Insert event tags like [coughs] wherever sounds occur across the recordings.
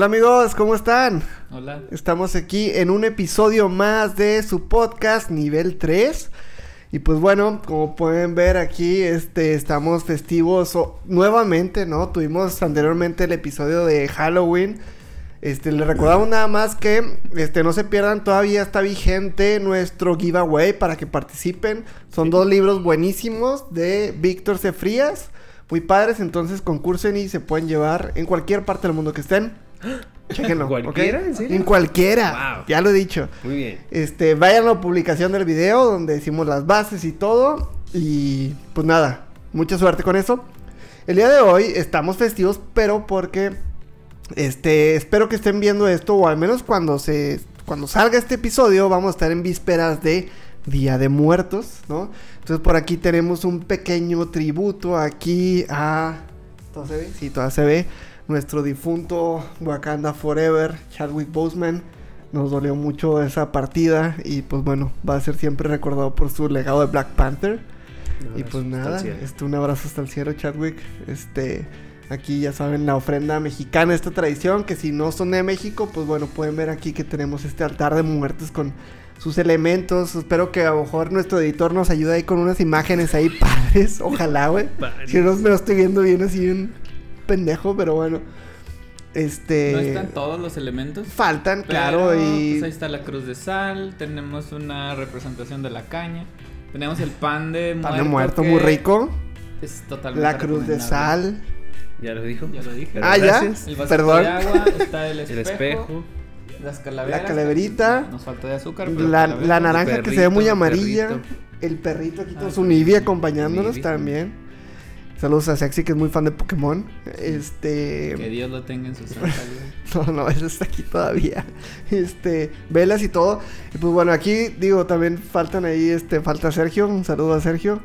Hola amigos, ¿cómo están? Hola. Estamos aquí en un episodio más de su podcast nivel 3. Y pues bueno, como pueden ver aquí, este, estamos festivos nuevamente, ¿no? Tuvimos anteriormente el episodio de Halloween. Este, les recordamos nada más que este, no se pierdan, todavía está vigente nuestro giveaway para que participen. Son dos libros buenísimos de Víctor Cefrías, muy padres, entonces concursen y se pueden llevar en cualquier parte del mundo que estén. [gasps] Chequenlo. ¿Cualquiera? ¿En serio? En cualquiera. Ya lo he dicho. Muy bien. Este, vayan a la publicación del video donde decimos las bases y todo. Y pues nada, mucha suerte con eso. El día de hoy estamos festivos, pero porque este, espero que estén viendo esto o al menos cuando se cuando salga este episodio vamos a estar en vísperas de Día de Muertos, ¿no? Entonces por aquí tenemos un pequeño tributo aquí a ¿Todo se ve? Sí, todo se ve nuestro difunto Wakanda Forever, Chadwick Boseman. Nos dolió mucho esa partida y pues bueno, va a ser siempre recordado por su legado de Black Panther. y pues nada, este, un abrazo hasta el cielo, Chadwick. Este, aquí ya saben la ofrenda mexicana, esta tradición, que si no son de México, pues bueno, pueden ver aquí que tenemos este altar de muertes con sus elementos. Espero que a lo mejor nuestro editor nos ayude ahí con unas imágenes ahí [laughs] padres. Ojalá, güey. Si no me lo estoy viendo bien así un pendejo, pero bueno. Este. No están todos los elementos. Faltan, claro. Y. Pues ahí está la cruz de sal. Tenemos una representación de la caña. Tenemos el pan de muerto. Pan de muerto muy rico. Es totalmente. La cruz de sal. Ya lo dijo. Ya lo dije. Ah, ya. El Perdón. De agua, está el espejo. [laughs] el espejo. Las calaveras. La calaverita. Nos falta de azúcar. la, la, naranja que se ve muy amarilla. El perrito, aquí con su Nibi acompañándonos también. Saludos a Sexy, que es muy fan de Pokémon. Este. Que Dios lo tenga en su santa [laughs] No, no, eso está aquí todavía. Este. Velas y todo. Y pues bueno, aquí digo, también faltan ahí, este, falta Sergio. Un saludo a Sergio.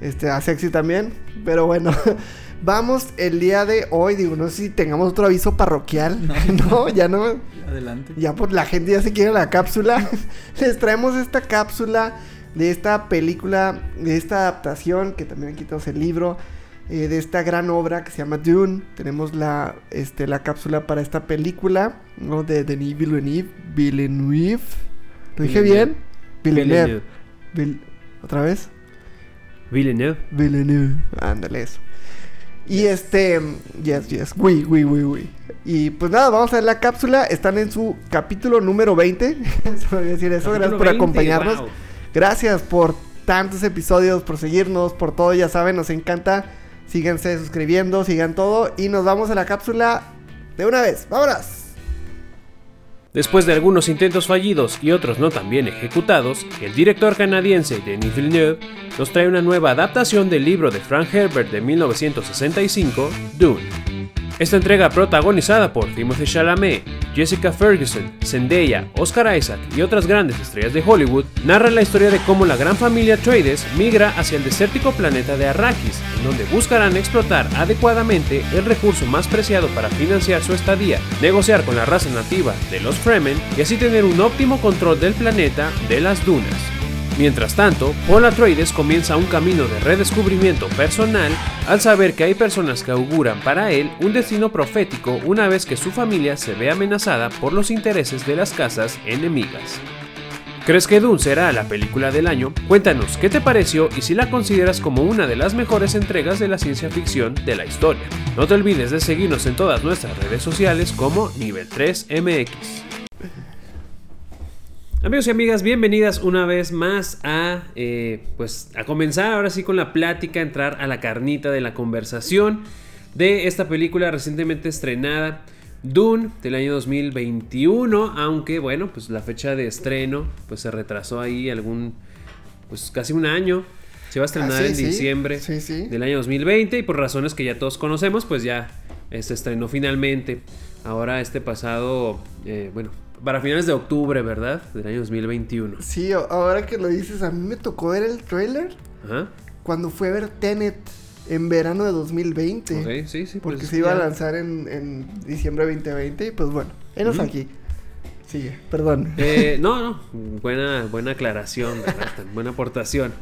Este, a Sexy también. Pero bueno. [laughs] Vamos el día de hoy, digo, no sé si tengamos otro aviso parroquial. No, [laughs] ya no. Adelante. Ya por la gente ya se quiere la cápsula. Les traemos esta cápsula de esta película, de esta adaptación, que también aquí tenemos el libro eh, de esta gran obra que se llama Dune. Tenemos la, este, la cápsula para esta película, ¿no? De Denis Villeneuve. Villeneuve. ¿Lo dije bien? Villeneuve. ¿Otra vez? Villeneuve. Villeneuve. Ándale eso. Y este, yes, yes, oui, oui, oui, oui. Y pues nada, vamos a ver la cápsula. Están en su capítulo número 20. [laughs] Se voy a decir eso. Gracias por acompañarnos. Gracias por tantos episodios, por seguirnos, por todo. Ya saben, nos encanta Síganse suscribiendo, sigan todo y nos vamos a la cápsula de una vez. ¡Vámonos! Después de algunos intentos fallidos y otros no tan bien ejecutados, el director canadiense Denis Villeneuve nos trae una nueva adaptación del libro de Frank Herbert de 1965, Dune. Esta entrega protagonizada por Timothy Chalamet, Jessica Ferguson, Zendaya, Oscar Isaac y otras grandes estrellas de Hollywood narra la historia de cómo la gran familia Trades migra hacia el desértico planeta de Arrakis, en donde buscarán explotar adecuadamente el recurso más preciado para financiar su estadía, negociar con la raza nativa de los Fremen y así tener un óptimo control del planeta de las dunas. Mientras tanto, Paul Atreides comienza un camino de redescubrimiento personal al saber que hay personas que auguran para él un destino profético una vez que su familia se ve amenazada por los intereses de las casas enemigas. ¿Crees que Dune será la película del año? Cuéntanos qué te pareció y si la consideras como una de las mejores entregas de la ciencia ficción de la historia. No te olvides de seguirnos en todas nuestras redes sociales como Nivel 3 MX. Amigos y amigas, bienvenidas una vez más a, eh, pues, a comenzar ahora sí con la plática, entrar a la carnita de la conversación de esta película recientemente estrenada, Dune, del año 2021, aunque bueno, pues la fecha de estreno pues se retrasó ahí algún, pues casi un año, se va a estrenar ah, en diciembre del año 2020 y por razones que ya todos conocemos, pues ya eh, se estrenó finalmente. Ahora este pasado, eh, bueno, para finales de octubre, ¿verdad? Del año 2021. Sí, ahora que lo dices, a mí me tocó ver el trailer Ajá. cuando fue a ver Tenet en verano de 2020. Ok, sí, sí. Porque pues se iba a lanzar en, en, diciembre de 2020 y pues bueno, enos aquí. Sigue, perdón. Eh, [laughs] no, no, buena, buena aclaración, ¿verdad? buena aportación.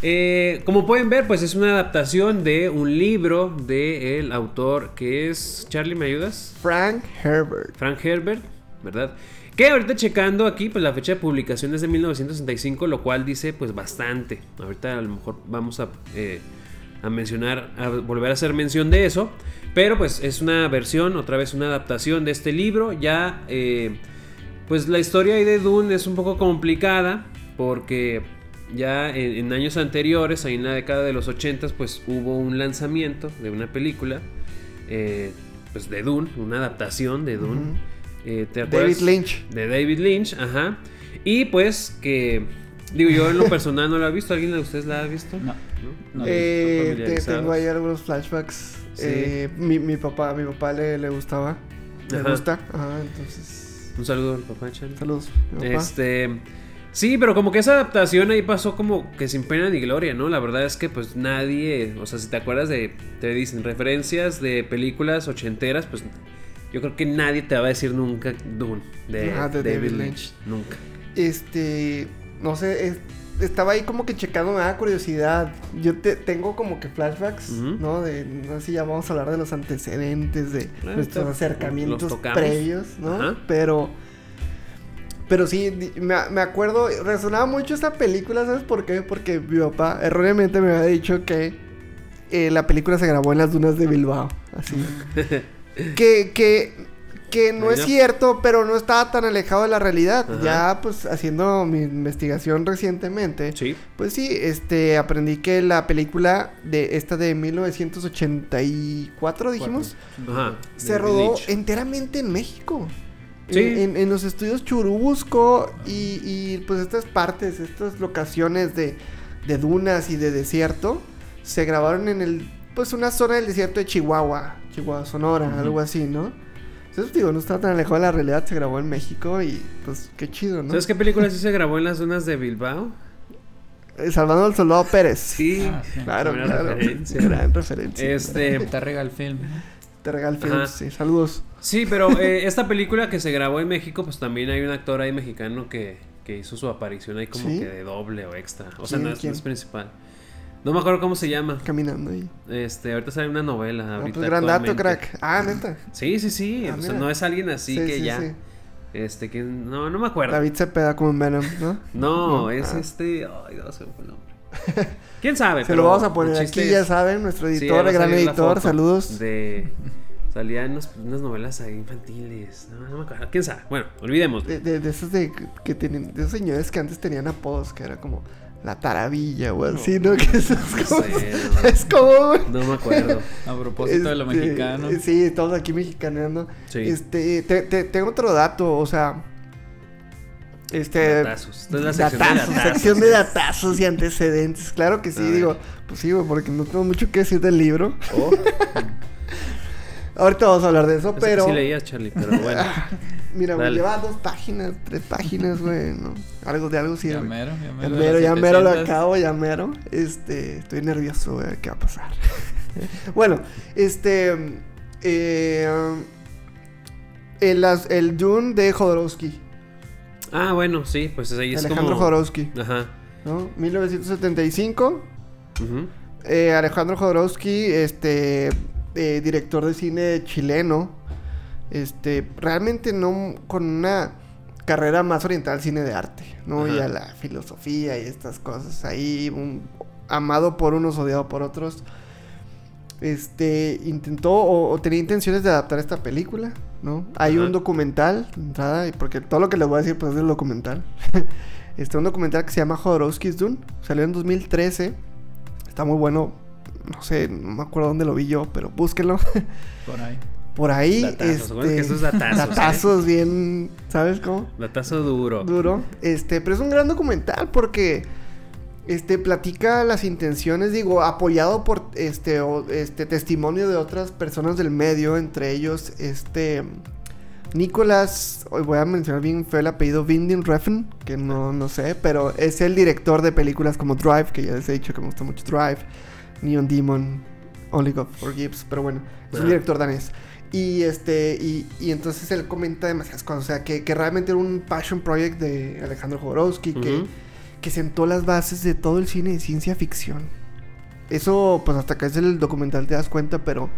Eh, como pueden ver, pues es una adaptación de un libro del autor que es, Charlie, ¿me ayudas? Frank Herbert. Frank Herbert, ¿verdad? Que ahorita checando aquí, pues la fecha de publicación es de 1965, lo cual dice pues bastante. Ahorita a lo mejor vamos a, eh, a mencionar, a volver a hacer mención de eso. Pero pues es una versión, otra vez una adaptación de este libro. Ya, eh, pues la historia ahí de Dune es un poco complicada porque ya en, años anteriores, ahí en la década de los 80, pues hubo un lanzamiento de una película, eh, pues de Dune, una adaptación de Dune. Eh, ¿te David? Lynch. De David Lynch, ajá. Y pues que, digo, yo en lo [laughs] personal no la he visto. ¿Alguien de ustedes la ha visto? No. ¿No? No, Eh, tengo ahí algunos flashbacks. Sí. Eh, mi, mi papá, mi papá le, le gustaba. Le Ajá. gusta. Ajá, entonces. Un saludo al papá, Charlie. Saludos. papá. Este. Sí, pero como que esa adaptación ahí pasó como que sin pena ni gloria, ¿no? La verdad es que pues nadie, o sea, si te acuerdas de, te dicen referencias de películas ochenteras, pues yo creo que nadie te va a decir nunca Dune de, Ah, de David, David Lynch. Lynch. Nunca. Este. No sé, es- estaba ahí como que checando, me da curiosidad. Yo te, tengo como que flashbacks. ¿no? De, no sé si ya vamos a hablar de los antecedentes, de Ah, nuestros acercamientos previos, ¿no? Ajá. Pero. Pero sí, me, me acuerdo, resonaba mucho esta película, ¿sabes por qué? Porque mi papá erróneamente me había dicho que eh, la película se grabó en las dunas de Bilbao, así. [laughs] que, que, que no es cierto, pero no estaba tan alejado de la realidad. Ajá. Ya, pues, haciendo mi investigación recientemente, Sí. pues sí, este, aprendí que la película de esta de 1984, dijimos, Ajá. se rodó enteramente en México. Sí. En, en- en los estudios Churubusco y, y, pues estas partes, estas locaciones de, de dunas y de desierto se grabaron en el pues una zona del desierto de Chihuahua, Chihuahua Sonora, algo así, ¿no? Entonces digo, no estaba tan alejado de la realidad, se grabó en México y pues qué chido, ¿no? ¿Sabes qué película sí se grabó en las zonas de Bilbao? Salvando al Soldado Pérez. Sí. Ah, sí. Claro, Buena claro. referencia. Gran referencia. Este, [laughs] Te rega el film. Te regalo Ajá. films, sí. Saludos. sí, pero eh, esta película que se grabó en México, pues también hay un actor ahí mexicano que, que hizo su aparición ahí como ¿Sí? que de doble o extra. O sea, ¿Quién? no es, no ¿Quién? es principal. No me acuerdo cómo se llama. Caminando ahí. Este, ahorita sale una novela. Ah, ahorita pues gran dato, crack. Ah, neta. Sí, sí, sí. Ah, o sea, no es alguien así Sí, que sí, ya. sí. Este, que. No, no me acuerdo. David Cepeda como en Venom, ¿no? No, No, es ah. este. Ay, no sé el nombre. [laughs] ¿Quién sabe? Se Pero lo vamos a el poner aquí, ya saben, nuestro editor, a gran editor, saludos. De. Salían unas novelas ahí infantiles. No, no me acuerdo. ¿Quién sabe? Bueno, olvidemos. De, de, de esos de que tienen, de esos señores que antes tenían apodos, que era como la taravilla o así, ¿no? [laughs] Que eso es como, sé, no. es como, güey, No me acuerdo. [laughs] A propósito de lo este, mexicano. Sí, todos aquí mexicaneando. Sí. Este, te, te- tengo otro dato, o sea, este... Datazos. La sección de datazos, datazos. sección de datazos y antecedentes. Claro que sí, digo, pues sí, güey, porque no tengo mucho que decir del libro. Oh, [laughs] Ahorita vamos a hablar de eso, pensé que pero... sí leías, Charlie, pero [laughs] bueno. Mira, güey, lleva dos páginas, tres páginas, güey, ¿no? Algo de algo Ya sirve. mero, ya Ya mero. mero, las ya mero lo 700. acabo, ya mero. Este, estoy nervioso, güey, ¿qué va a pasar? [laughs] bueno, este, eh, el, el Dune de Jodorowsky, Ah, bueno, sí, pues ahí es Alejandro como. Jodorowsky, Ajá. ¿no? 1975, ujú. eh, Alejandro Jodorowsky, este, eh, director de cine chileno, este, realmente no con una carrera más orientada al cine de arte, ¿no? Ajá. Y a la filosofía y estas cosas ahí, un- amado por unos, odiado por otros. Este, intentó o, o tenía intenciones de adaptar esta película, ¿no? Hay Ajá. un documental, entrada, porque todo lo que les voy a decir pues es del documental. [laughs] este, un documental que se llama Jodorowsky's Dune, salió en 2013, está muy bueno, no sé, no me acuerdo dónde lo vi yo, pero búsquenlo. [laughs] Por ahí. Por ahí, Datazos, que este, esos datazos, ¿eh? datazos bien, ¿sabes cómo? Datazo duro. Duro. Este, pero es un gran documental porque este platica las intenciones, digo, apoyado por este o- este testimonio de otras personas del medio, entre ellos este Nicolás, hoy voy a mencionar bien fue el apellido Vinding Refn, que no, no sé, pero es el director de películas como Drive, que ya les he dicho que me gusta mucho Drive, Neon Demon, Only God Forgives, pero bueno, es un Ah. director danés. Y este, y, y entonces él comenta demasiadas cosas. O sea, que, que realmente era un passion project de Alejandro Jodorowsky, que, que sentó las bases de todo el cine de ciencia ficción. Eso, pues hasta que es el documental te das cuenta, pero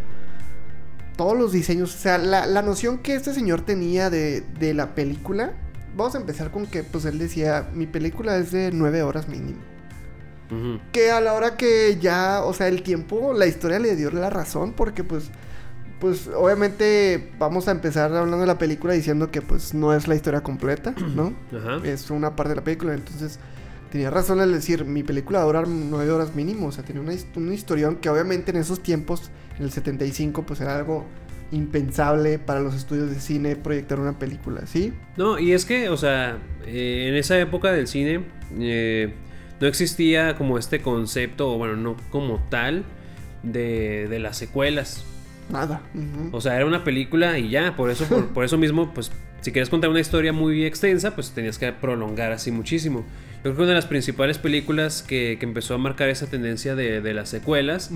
todos los diseños, o sea, la, la noción que este señor tenía de, de la película, vamos a empezar con que, pues él decía, mi película es de nueve horas mínimo. Que a la hora que ya, o sea, el tiempo, la historia le dio la razón, porque pues, pues obviamente vamos a empezar hablando de la película diciendo que pues no es la historia completa, [clears throat] ¿no? Ajá. es una parte de la película, entonces tenía razón al decir, mi película va a durar nueve horas mínimo, o sea, tenía una, his- un historión que obviamente en esos tiempos, en el 75, pues era algo impensable para los estudios de cine proyectar una película, ¿sí? No, y es que, o sea, eh, en esa época del cine eh, no existía como este concepto, o bueno, no como tal, de, de las secuelas. Nada. ujú. O sea, era una película y ya, por eso, por, por eso mismo, pues, si querías contar una historia muy extensa, pues tenías que prolongar así muchísimo. Yo creo que una de las principales películas que, que empezó a marcar esa tendencia de, de las secuelas,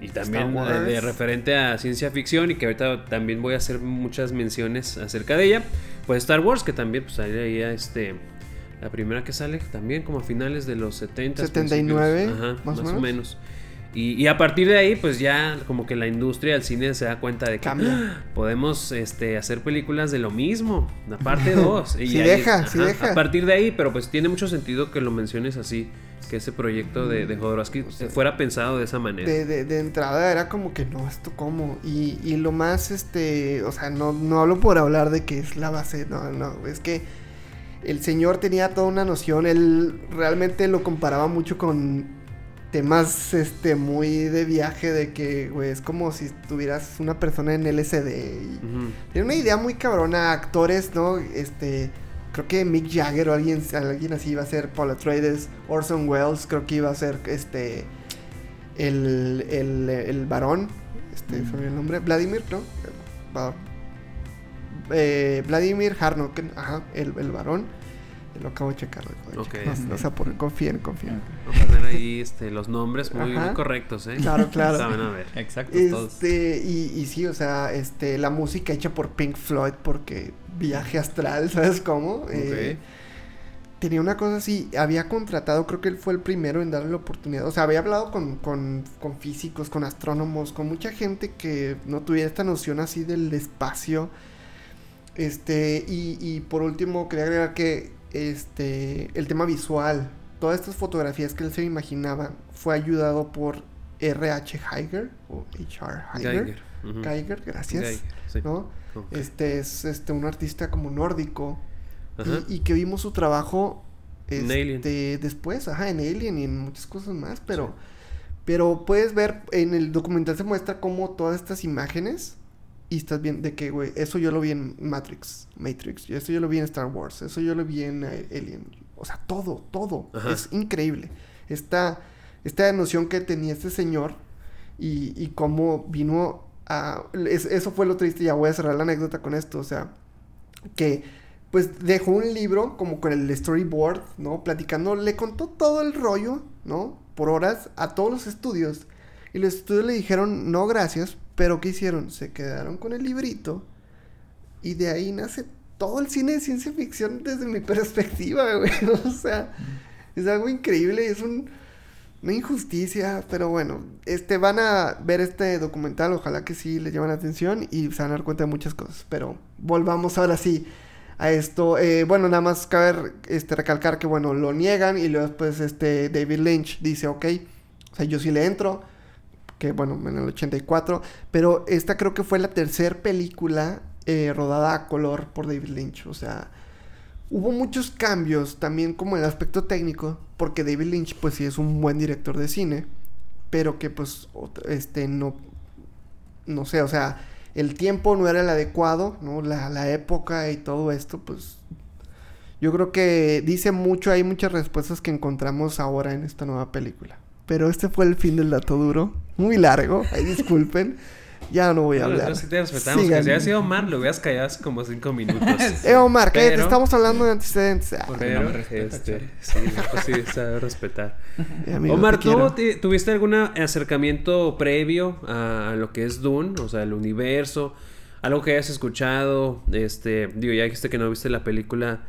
y también eh, de referente a ciencia ficción, y que ahorita también voy a hacer muchas menciones acerca de ella, pues Star Wars, que también, pues ahí ahí, este... La primera que sale también como a finales de los 70. 79, Ajá, más más, o o menos. menos. Y, y a partir de ahí, pues ya como que la industria del cine se da cuenta de que Cambia. podemos este, hacer películas de lo mismo, la parte [laughs] 2. Sí deja, sí deja. A partir de ahí, pero pues tiene mucho sentido que lo menciones así, que ese proyecto de, de Jodorowsky O sea, fuera pensado de esa manera. de, de- de entrada era como que no, esto cómo. Y, y lo más, este, o sea, no, no hablo por hablar de que es la base, no, no, es que el señor tenía toda una noción, él realmente lo comparaba mucho con temas, este, muy de viaje, de que, güey, es como si tuvieras una persona en LSD. Y, tiene una idea muy cabrona, actores, ¿no? Este, creo que Mick Jagger o alguien, alguien así iba a ser Paul Atreides, Orson Welles, creo que iba a ser, este, el, el, el varón, este, olvidó el nombre, Vladimir, ¿no? Eh, Vladimir Harnoken, ajá, el, el varón, lo acabo de checar. lo acabo de Ok, checar. sí. O sea, por, confíen, confíen. Vamos a poner ahí este, los nombres muy, correctos, ¿eh? Claro, claro. Saben a ver. Exacto, todos. Este, y, y sí, o sea, este, la música hecha por Pink Floyd porque viaje astral, [laughs] ¿sabes cómo? Eh, tenía una cosa así, había contratado, creo que él fue el primero en darle la oportunidad, o sea, había hablado con, con, con físicos, con astrónomos, con mucha gente que no tuviera esta noción así del espacio. Este, y, y por último, quería agregar que este, el tema visual, todas estas fotografías que él se imaginaba, fue ayudado por R.H. Heiger, o H.R. Heiger. Geiger. Geiger, gracias. Geiger, sí. ¿no? Ok. Este es este, un artista como nórdico y, y que vimos su trabajo este, después, ajá, en Alien y en muchas cosas más, pero, pero puedes ver, en el documental se muestra cómo todas estas imágenes, y estás viendo de que, güey, eso yo lo vi en Matrix, Matrix, y eso yo lo vi en Star Wars, eso yo lo vi en eh, Alien, o sea, todo, todo, Ajá. es increíble. Esta, esta noción que tenía este señor y, y cómo vino a... es- eso fue lo triste, ya voy a cerrar la anécdota con esto, o sea, que pues dejó un libro como con el storyboard, ¿no? Platicando, le contó todo el rollo, ¿no? Por horas a todos los estudios. Y los estudios le dijeron, no, gracias, pero ¿qué hicieron? Se quedaron con el librito y de ahí nace todo el cine de ciencia ficción desde mi [laughs] perspectiva, güey. [laughs] O sea, es algo increíble, es un, una injusticia, pero bueno, este van a ver este documental, ojalá que sí les llamen la atención y se van a dar cuenta de muchas cosas. Pero volvamos ahora sí a esto. Eh, bueno, nada más cabe este, recalcar que bueno, lo niegan y luego después este David Lynch dice, ok, o sea, yo sí le entro, que bueno, en el 84, pero esta creo que fue la tercera película eh, rodada a color por David Lynch, o sea, hubo muchos cambios también como el aspecto técnico, porque David Lynch pues sí es un buen director de cine, pero que pues este no no sé, o sea, el tiempo no era el adecuado, ¿no? La, la época y todo esto, pues yo creo que dice mucho, hay muchas respuestas que encontramos ahora en esta nueva película. Pero este fue el fin del dato duro, muy largo, ahí disculpen, ya no voy a No, hablar. nosotros sí te respetamos. Sigan. Que si hubiera sido Omar, lo hubieras callado hace como cinco minutos. [laughs] Eh, Omar, cállate, Pero- estamos hablando de antecedentes. Ah, no Pero, este, sí, no, pues sí, sabe respetar. eh, amigo, Omar, te ¿tú tuviste algún acercamiento previo a, a lo que es Dune? O sea, el universo, algo que hayas escuchado, este, digo, ya dijiste que no viste la película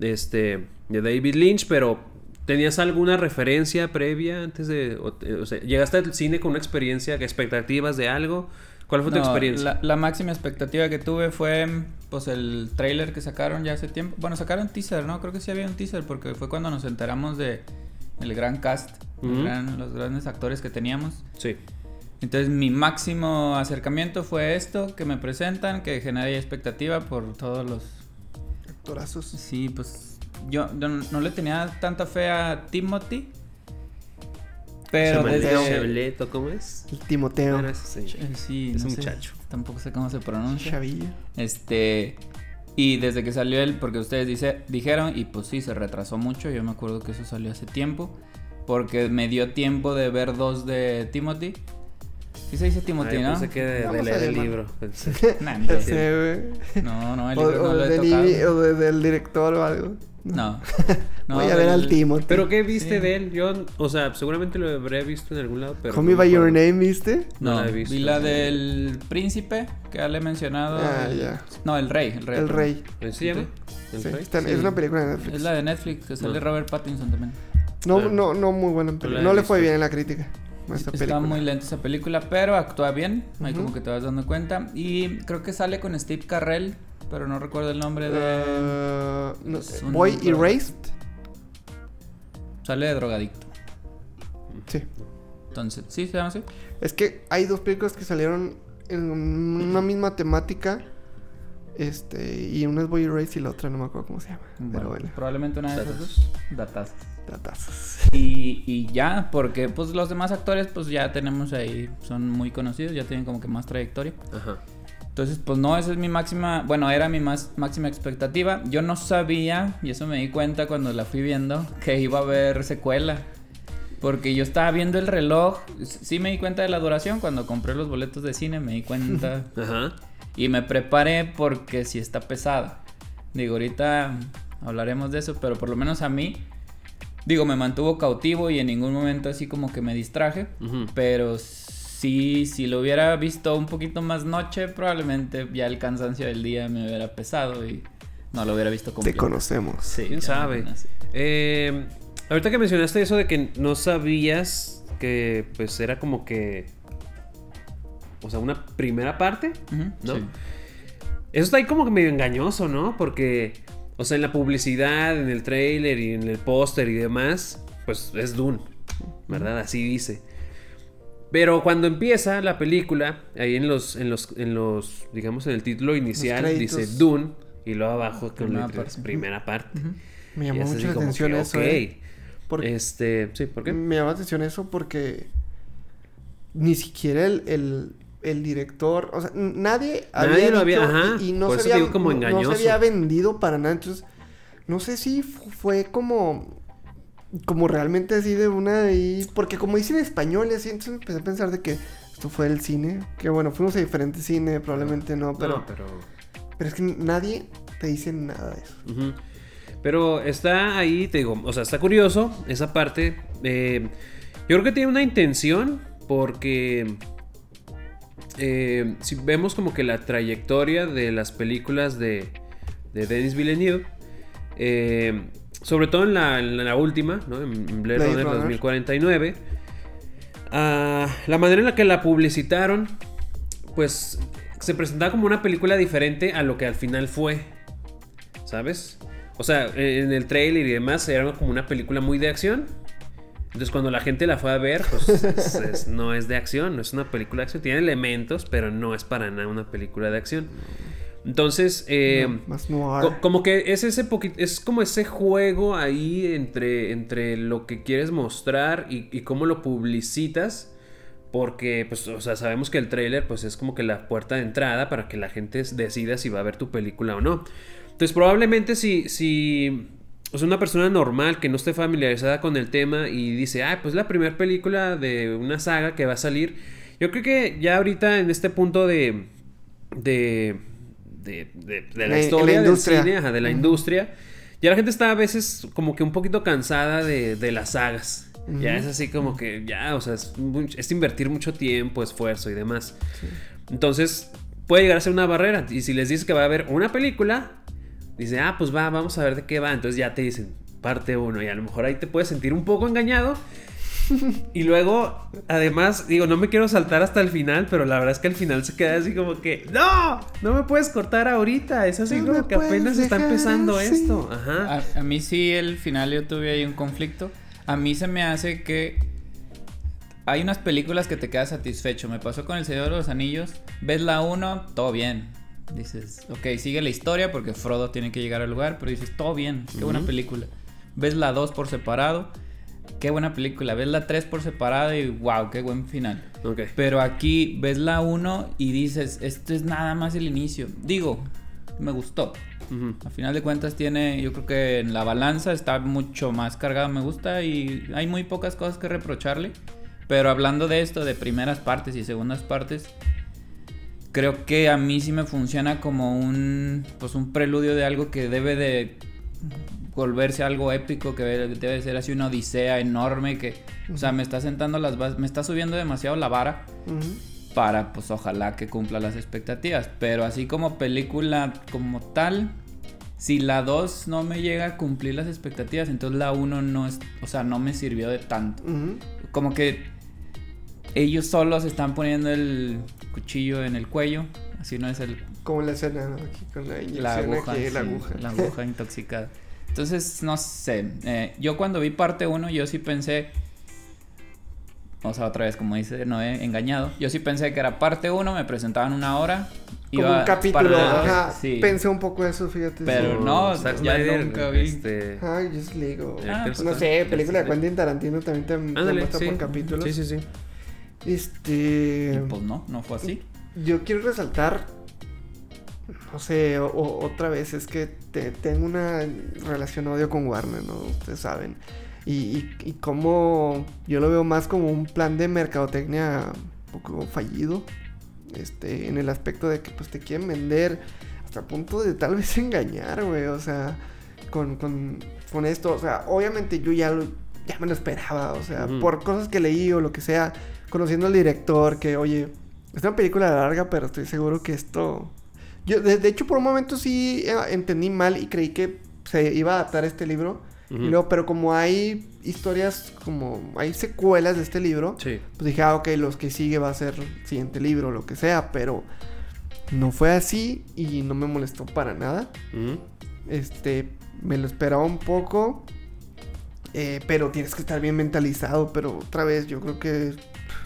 este, de David Lynch, pero ¿tenías alguna referencia previa antes de, o, o sea, llegaste al cine con una experiencia, expectativas de algo? ¿Cuál fue tu experiencia? La, la máxima expectativa que tuve fue pues el trailer que sacaron ya hace tiempo. Bueno, sacaron teaser, ¿no? Creo que sí había un teaser porque fue cuando nos enteramos de el gran cast, el Ujú. gran- los grandes actores que teníamos. Sí. Entonces mi máximo acercamiento fue esto que me presentan, que genera expectativa por todos los... Actorazos. Sí, pues yo, yo no, no le tenía tanta fe a Timothy. Pero desde... Chevrolet, ¿o ¿cómo es? El Timoteo. Ese. Eh, Sí, Es no un sé, muchacho. Tampoco sé cómo se pronuncia. Chavillo. Este. Y desde que salió él, porque ustedes dice, dijeron, y pues sí, se retrasó mucho. Yo me acuerdo que eso salió hace tiempo. Porque me dio tiempo de ver dos de Timothy. Sí se dice Timothy, Ay, ¿no? pensé que de, leer el libro. pensé. [laughs] Nah. No, no, el O, libro no o lo he del, tocado. ibi- o de- del director o algo. No. no [laughs] Voy a ver al Timothy. ¿Pero qué viste Sí. de él? Yo, o sea, seguramente lo habré visto en algún lado, pero... Call Me By Your. Name, ¿viste? No, No la he visto. vi la del príncipe, que ya le he mencionado. Ah, el- ya. No, el rey, el rey. El Rey. ¿Cómo se llama? ¿El Sí, Rey? está- Sí. Es una película de Netflix. Es la de Netflix, que sale No. Robert Pattinson también. No, Ah. no, no muy buena la película. No le fue bien en la crítica. Esta Está película. muy lenta esa película, pero actúa bien. Ahí como que te vas dando cuenta. Y creo que sale con Steve Carrell, pero no recuerdo el nombre de. No, un Boy nombre. Erased. Sale de drogadicto. Sí. Entonces, ¿sí se llama así? Es que hay dos películas que salieron en una misma temática. Este, y una es Boy Erased y la otra no me acuerdo cómo se llama. Bueno, Pero bueno, probablemente una de esas Datas. dos. Datas. datazos. Y, y ya, porque pues los demás actores pues ya tenemos ahí, son muy conocidos, ya tienen como que más trayectoria. Ajá. Entonces, pues no, esa es mi máxima, bueno, era mi más máxima expectativa. Yo no sabía, y eso me di cuenta cuando la fui viendo, que iba a haber secuela. Porque yo estaba viendo el reloj, sí me di cuenta de la duración, cuando compré los boletos de cine me di cuenta [laughs] Ajá. y me preparé porque sí está pesada. Digo, ahorita hablaremos de eso, pero por lo menos a mí, digo, me mantuvo cautivo y en ningún momento así como que me distraje. Ujú. Pero sí, si lo hubiera visto un poquito más noche, probablemente ya el cansancio del día me hubiera pesado y no lo hubiera visto Te completo. conocemos. Sí, ¿Quién sabe? Eh, ahorita que mencionaste eso de que no sabías que pues era como que... O sea, una primera parte. ¿No? sí. Eso está ahí como que medio engañoso, ¿no? Porque, o sea, en la publicidad, en el trailer y en el póster y demás, pues es Dune, ¿verdad? Así dice. Pero cuando empieza la película, ahí en los, en los, en los, digamos, en el título inicial dice Dune y luego abajo con Primera parte. primera parte. Me llamó mucho la atención que, eso. ok. eh, porque Este, sí, ¿por qué? Me llamó la atención eso porque ni siquiera el, el, el director, o sea, nadie, Nadie lo había- dicho ajá, y, y no, por se eso había, digo como no- no se había vendido para nada. Entonces, no sé si fu- fue como como realmente así de una ahí, porque como dice en español y así, entonces empecé a pensar de que esto fue el cine, que bueno, fuimos a diferentes cine, probablemente no, pero No, pero... pero es que nadie te dice nada de eso. Pero está ahí, te digo, o sea, está curioso esa parte. eh, yo creo que tiene una intención porque eh, si vemos como que la trayectoria de las películas de, de Denis Villeneuve, eh, sobre todo en la, en la última, ¿no? en Blade, Blade Runner Runner. 2049, ah, la manera en la que la publicitaron, pues se presentaba como una película diferente a lo que al final fue. ¿Sabes? O sea, en el trailer y demás era como una película muy de acción. Entonces cuando la gente la fue a ver, pues [laughs] es- es- no es de acción, no es una película de acción. Tiene elementos, pero no es para nada una película de acción. Entonces, eh, No, más noir. Como que es ese poquito, es como ese juego ahí entre, entre lo que quieres mostrar y, y cómo lo publicitas. Porque, pues, o sea, sabemos que el trailer, pues, es como que la puerta de entrada para que la gente decida si va a ver tu película o no. Entonces, probablemente si, si, o sea, una persona normal que no esté familiarizada con el tema y dice, ah, pues la primera película de una saga que va a salir. Yo creo que ya ahorita en este punto de, de, de, de- de la historia la del industria. cine, ajá, de la industria, ya la gente está a veces como que un poquito cansada de, las sagas. Ya es así como que ya, o sea, es invertir mucho tiempo, esfuerzo y demás. Entonces, puede llegar a ser una barrera. Y si les dices que va a haber una película, dice, ah, pues va, vamos a ver de qué va. Entonces ya te dicen parte uno y a lo mejor ahí te puedes sentir un poco engañado. Y luego, además, digo, no me quiero saltar hasta el final, pero la verdad es que al final se queda así como que, no, no me puedes cortar ahorita. Es así No como que apenas está empezando esto. Ajá. A, a mí sí, el final yo tuve ahí un conflicto. A mí se me hace que hay unas películas que te quedas satisfecho. Me pasó con El Señor de los Anillos. Ves la 1, todo bien. Dices, ok, sigue la historia porque Frodo tiene que llegar al lugar, pero dices, todo bien, qué buena Ujú. película. Ves la 2 por separado, qué buena película. Ves la 3 por separado y wow, qué buen final. Pero aquí ves la 1 y dices, esto es nada más el inicio. Digo, me gustó. Ujú. A final de cuentas tiene, yo creo que en la balanza está mucho más cargado, me gusta y hay muy pocas cosas que reprocharle. Pero hablando de esto, de primeras partes y segundas partes, creo que a mí sí me funciona como un, pues un preludio de algo que debe de volverse algo épico, que debe, ser así una odisea enorme, que, o sea, me está sentando las bases, me está subiendo demasiado la vara para pues ojalá que cumpla las expectativas. Pero así como película como tal, si la 2 no me llega a cumplir las expectativas, entonces la 1 no es, o sea, no me sirvió de tanto. Como que ellos solos están poniendo el cuchillo en el cuello, así no es el Como la escena, ¿no? Aquí con la inyección la aguja, aquí, la sí, aguja. la aguja intoxicada. [laughs] Entonces, no sé. eh, yo cuando vi parte 1, yo sí pensé. O sea, otra vez, como dice Noé, engañado. Yo sí pensé que era parte 1, me presentaban una hora. Como iba un capítulo, ajá. sí. Pensé un poco eso, fíjate. Pero sí. no, Zack ya Snyder, nunca vi. Este... Ay, Just League. o- Ah, pues, no sé, película de Quentin Tarantino también te, te Ándale, muestra sí. por capítulos. Sí, sí, sí. Este. Y pues no, no fue así. Yo quiero resaltar, no sé, o- o- otra vez, es que te- tengo una relación odio con Warner, ¿no? Ustedes saben. Y, y, y cómo yo lo veo más como un plan de mercadotecnia un poco fallido. Este, en el aspecto de que pues te quieren vender hasta el punto de tal vez [laughs] engañar, güey. O sea, con, con, con esto. O sea, obviamente yo ya, lo, ya me lo esperaba. O sea, por cosas que leí o lo que sea. Conociendo al director, que oye, es una película larga, pero estoy seguro que esto. Yo, de, de hecho, por un momento sí eh, entendí mal y creí que se iba a adaptar este libro. Y luego, pero como hay historias, como hay secuelas de este libro, Sí. pues dije, ah, ok, los que sigue va a ser el siguiente libro, lo que sea, pero no fue así y no me molestó para nada. Este, me lo esperaba un poco, eh, pero tienes que estar bien mentalizado, pero otra vez yo creo que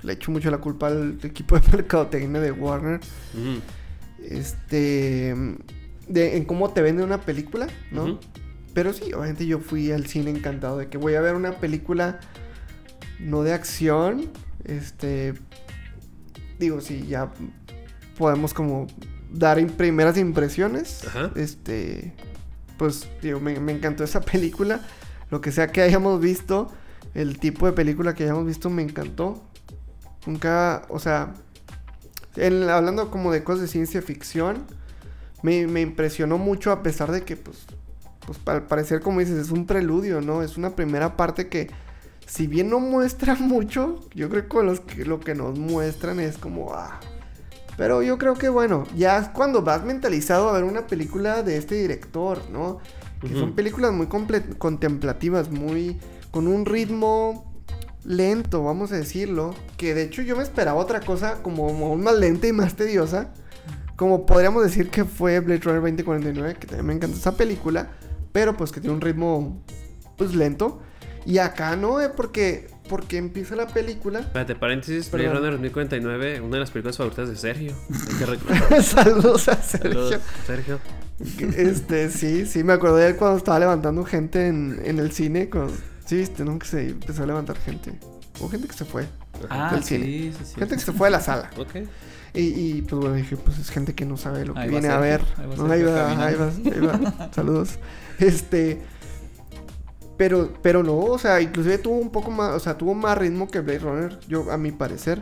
le echo mucho la culpa al equipo de [laughs] mercadotecnia de Warner, Ujú. Este, de, en cómo te venden una película, ¿no? Pero sí, obviamente yo fui al cine encantado de que voy a ver una película no de acción. Este. Digo, sí, ya podemos como dar im- primeras impresiones. Ajá. Este. Pues, digo, me, me encantó esa [laughs] película. Lo que sea que hayamos visto, el tipo de película que hayamos visto me encantó. Nunca, o sea, hablando como de cosas de ciencia ficción, me, me impresionó mucho a pesar de que, pues, pues al parecer, como dices, es un preludio, ¿no? Es una primera parte que, si bien no muestra [laughs] mucho, yo creo que, los que lo que nos muestran es como, ah. Pero yo creo que, bueno, ya es cuando vas mentalizado a ver una película de este director, ¿no? Que son películas muy contemplativas, muy. con un ritmo lento, vamos a decirlo. Que de hecho yo me esperaba otra cosa como aún más lenta y más tediosa. Como podríamos decir que fue Blade Runner 2049, que también me encanta esa película. Pero pues que tiene un ritmo pues lento. Y acá no, eh, porque, porque empieza la película. Espérate, paréntesis, Blade. Runner 2049, una de las películas favoritas de Sergio. Que. [laughs] Saludos a Sergio. Saludos, Sergio. Este, sí, sí, me acordé de él cuando estaba levantando gente en, en el cine. Cuando, sí, viste, ¿no? Que se empezó a levantar gente. O gente que se fue. Ah, del sí, cine. sí, sí. Gente que se fue de la sala. [laughs] Ok. Y, y, pues bueno, dije, pues es gente que no sabe lo que Ahí va viene a ver. Ahí va No, ahí va, ahí va, caminando. ahí va. [laughs] Saludos. Este. Pero, pero no, o sea, inclusive tuvo un poco más, o sea, tuvo más ritmo que Blade Runner, yo, a mi parecer.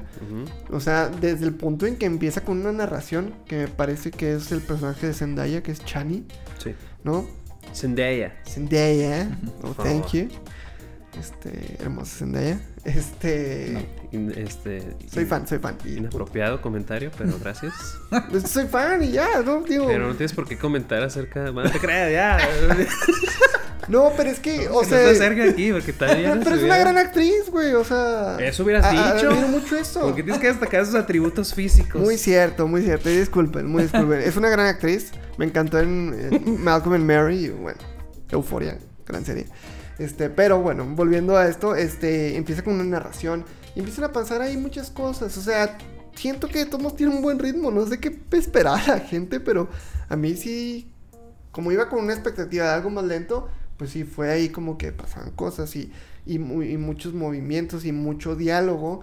O sea, desde el punto en que empieza con una narración, que me parece que es el personaje de Zendaya, que es Chani, Sí. ¿no? Zendaya. Zendaya, oh, thank you. Este, hermosa Zendaya. Este. Este, Soy in- fan, soy fan. Inapropiado comentario, pero gracias. pues, soy fan y ya, ¿no? Digo. Pero no tienes por qué comentar acerca de... No te creas, ya. [laughs] No, pero es que, o o sea. acerca aquí, porque todavía pero, es una gran actriz, güey. O sea. Eso hubieras a- a- dicho. admiro mucho eso. Porque tienes que destacar sus atributos físicos. Muy cierto, muy cierto. Y disculpen, muy disculpen. es una gran actriz. Me encantó en, en Malcolm and Mary. Y bueno, Euforia, gran serie. Este, pero bueno, volviendo a esto, este, empieza con una narración. Y empiezan a pasar ahí muchas cosas. O sea, siento que todos tienen un buen ritmo. No sé qué esperar a la gente, pero a mí sí. Como iba con una expectativa de algo más lento, pues sí, fue ahí como que pasaban cosas y, y, y muchos movimientos y mucho diálogo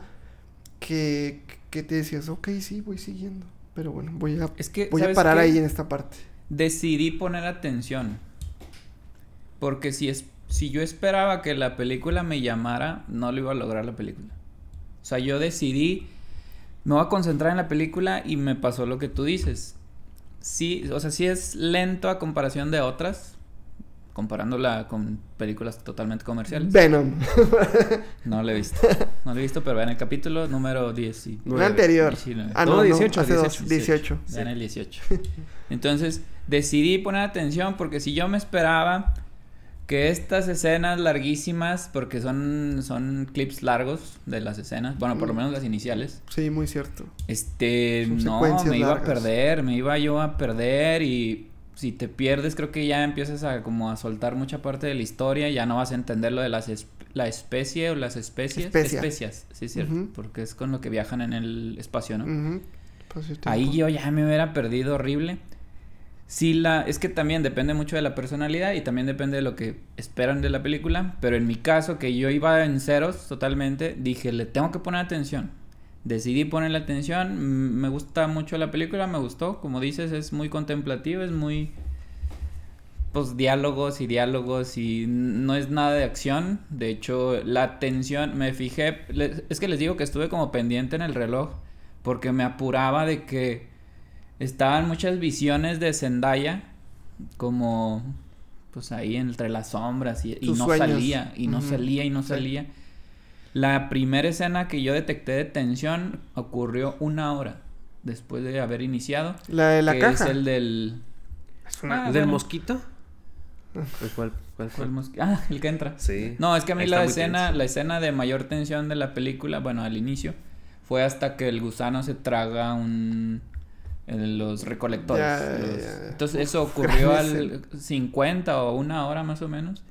que, que te decías, ok, sí, voy siguiendo. Pero bueno, voy a, Es que, voy a ¿sabes parar ahí en esta parte. Decidí poner atención. Porque si, es, si yo esperaba que la película me llamara, no lo iba a lograr la película. O sea, yo decidí, me voy a concentrar en la película y me pasó lo que tú dices. Sí, o sea, sí es lento a comparación de otras, comparándola con películas totalmente comerciales. Venom. [laughs] No lo he visto. No lo he visto, pero vean el capítulo número 10. y- anterior. 19. Ah, No, no, 18, hace dos, 18. 18. Vean el 18. Entonces, decidí poner atención porque si yo me esperaba que estas escenas larguísimas, porque son, son clips largos de las escenas, bueno, por lo menos las iniciales, Sí, muy cierto. este, Son no, me iba a perder, me iba yo a perder y si te pierdes creo que ya empiezas a como a soltar mucha parte de la historia, ya no vas a entender lo de las es- la especie o las especies, Especia. especias, sí es cierto, porque es con lo que viajan en el espacio, ¿no? Pues, Ahí yo ya me hubiera perdido horrible. Sí, la, es que también depende mucho de la personalidad y también depende de lo que esperan de la película. Pero en mi caso, que yo iba en ceros totalmente, dije, le tengo que poner atención. Decidí ponerle atención. Me gusta mucho la película, me gustó. Como dices, es muy contemplativo, es muy. Pues diálogos y diálogos y no es nada de acción. De hecho, la atención, me fijé. Es que les digo que estuve como pendiente en el reloj porque me apuraba de que estaban muchas visiones de Zendaya como pues ahí entre las sombras y, no sueños. salía y no salía y no sí. salía. La primera escena que yo detecté de tensión ocurrió una hora después de haber iniciado. La de la que caja. es el del Es una- Ah, ¿El del bueno. mosquito? ¿Cuál, cuál, cuál fue? el ah, el que entra. Sí. No, es que a mí la escena, tenso. la escena de mayor tensión de la película, bueno, al inicio, fue hasta que el gusano se traga un los recolectores. Ya, los- ya. Entonces eso [laughs] ocurrió al 50 o una hora más o menos.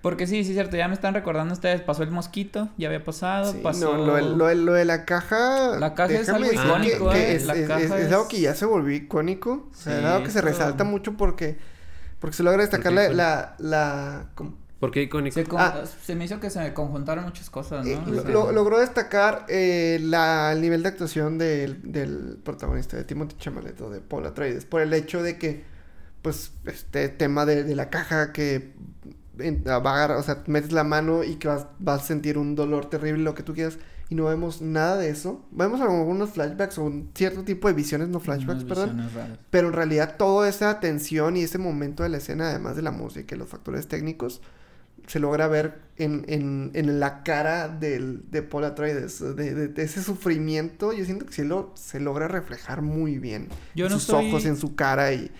Porque sí, sí es cierto, ya me están recordando ustedes, pasó el mosquito, ya había pasado, Sí, pasó no, lo, lo lo de la caja. La caja es algo icónico, que- que ¿eh? es, La es- caja es- es es- algo que ya se volvió icónico. O sea, algo que se resalta mucho porque. Porque se logra destacar la, la- com- ¿Por qué icónico? se, con- Ah. se me hizo que se conjuntaron muchas cosas, eh, ¿no? O lo- sea, lo- logró destacar eh, la, el nivel de actuación del, del protagonista de Timothy Chalamet o de Paul Atreides por el hecho de que pues este tema de, de la caja que en- va a agarrar, o sea metes la mano y que vas, vas a sentir un dolor terrible lo que tú quieras y no vemos nada de eso vemos algunos flashbacks o un cierto tipo de visiones no flashbacks perdón visiones raras. pero en realidad toda esa tensión y ese momento de la escena, además de la música y los factores técnicos, se logra ver en, en, en la cara del, de Paul Atreides, de, de- de ese sufrimiento. Yo siento que sí lo, se logra reflejar muy bien. Yo en no sus ojos, en su cara y,